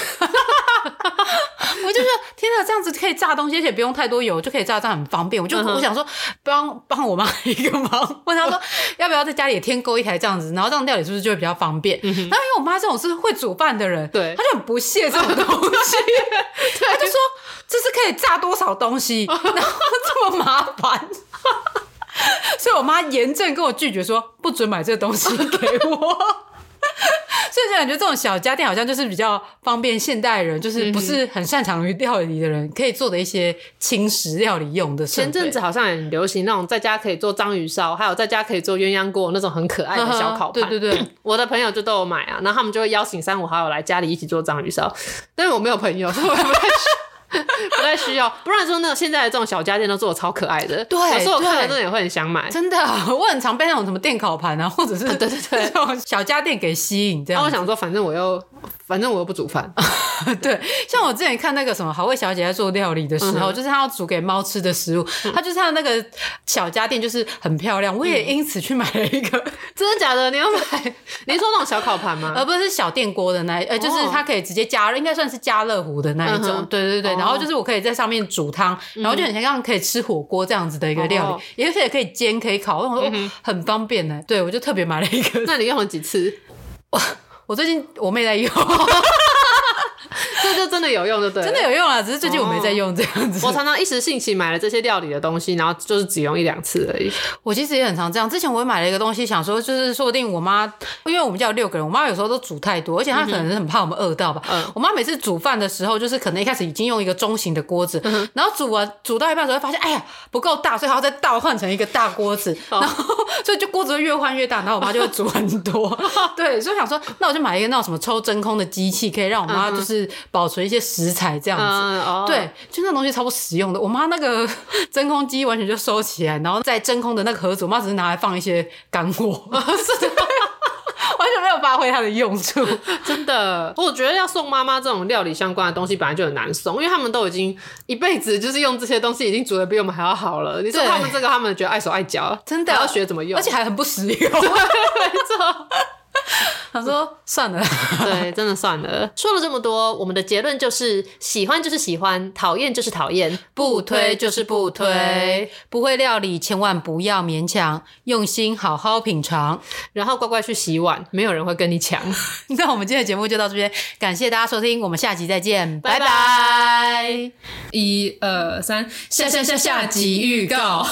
就说天哪，这样子可以炸东西，而且不用太多油就可以炸，这样很方便。我就、嗯、我想说帮帮我妈一个忙，问她说要不要在家里也添购一台这样子，然后这样料理是不是就会比较方便？嗯、哼然后因为我妈这种是会煮饭的人，对，她就很不屑这种东西，她就说。这是可以炸多少东西，然后这么麻烦，所以我妈严正跟我拒绝说，不准买这个东西给我。所以就感觉这种小家电好像就是比较方便现代人，就是不是很擅长于料理的人可以做的一些轻食料理用的。前阵子好像很流行那种在家可以做章鱼烧，还有在家可以做鸳鸯锅那种很可爱的小烤盘。对对对，我的朋友就都有买啊，然后他们就会邀请三五好友来家里一起做章鱼烧，但是我没有朋友，所以我不太。不太需要，不然说那个现在的这种小家电都做的超可爱的，对，有时候我看了真的也会很想买。真的，我很常被那种什么电烤盘啊，或者是对对对，这种小家电给吸引。这样，我想说，反正我又反正我又不煮饭。对，像我之前看那个什么好味小姐在做料理的时候，就是她要煮给猫吃的食物，她就是她的那个小家电就是很漂亮，我也因此去买了一个。真的假的？你要买？你说那种小烤盘吗？而不是小电锅的那，呃，就是它可以直接加热，应该算是加热壶的那一种。对对对。然后就是我可以在上面煮汤，然后就很像可以吃火锅这样子的一个料理，也是也可以煎可以烤，我说很方便呢。对，我就特别买了一个。那你用了几次？我 我最近我妹在用。这就真的有用，对不对？真的有用啊，只是最近我没在用这样子。我常常一时兴起买了这些料理的东西，然后就是只用一两次而已。我其实也很常这样。之前我也买了一个东西，想说就是说不定我妈，因为我们家有六个人，我妈有时候都煮太多，而且她可能是很怕我们饿到吧。嗯。我妈每次煮饭的时候，就是可能一开始已经用一个中型的锅子，然后煮完煮到一半的时候，发现哎呀不够大，所以还要再倒换成一个大锅子，然后所以就锅子会越换越大，然后我妈就会煮很多。对，所以想说，那我就买一个那种什么抽真空的机器，可以让我妈就是。保存一些食材这样子，嗯哦、对，就那东西超不实用的。我妈那个 真空机完全就收起来，然后在真空的那个盒子，我妈只是拿来放一些干货，是的，完全没有发挥它的用处。真的，我觉得要送妈妈这种料理相关的东西，本来就很难送，因为他们都已经一辈子就是用这些东西，已经煮的比我们还要好了。你说他们这个，他们觉得碍手碍脚，真的要学怎么用，而且还很不实用。对，没错。他说：“算了，对，真的算了。说了这么多，我们的结论就是：喜欢就是喜欢，讨厌就是讨厌，不推就是不推。不会料理，千万不要勉强，用心好好品尝，然后乖乖去洗碗，没有人会跟你抢。那我们今天的节目就到这边，感谢大家收听，我们下集再见，拜拜。一二三，下下下下集预告。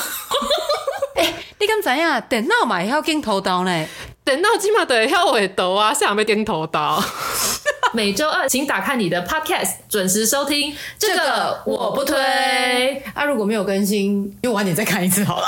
哎、欸，你敢知影电脑嘛会晓镜头刀呢？”等到起码得要我抖啊，下面点头刀。每周二，请打开你的 Podcast，准时收听。这个我不推。啊，如果没有更新，用晚点再看一次好了。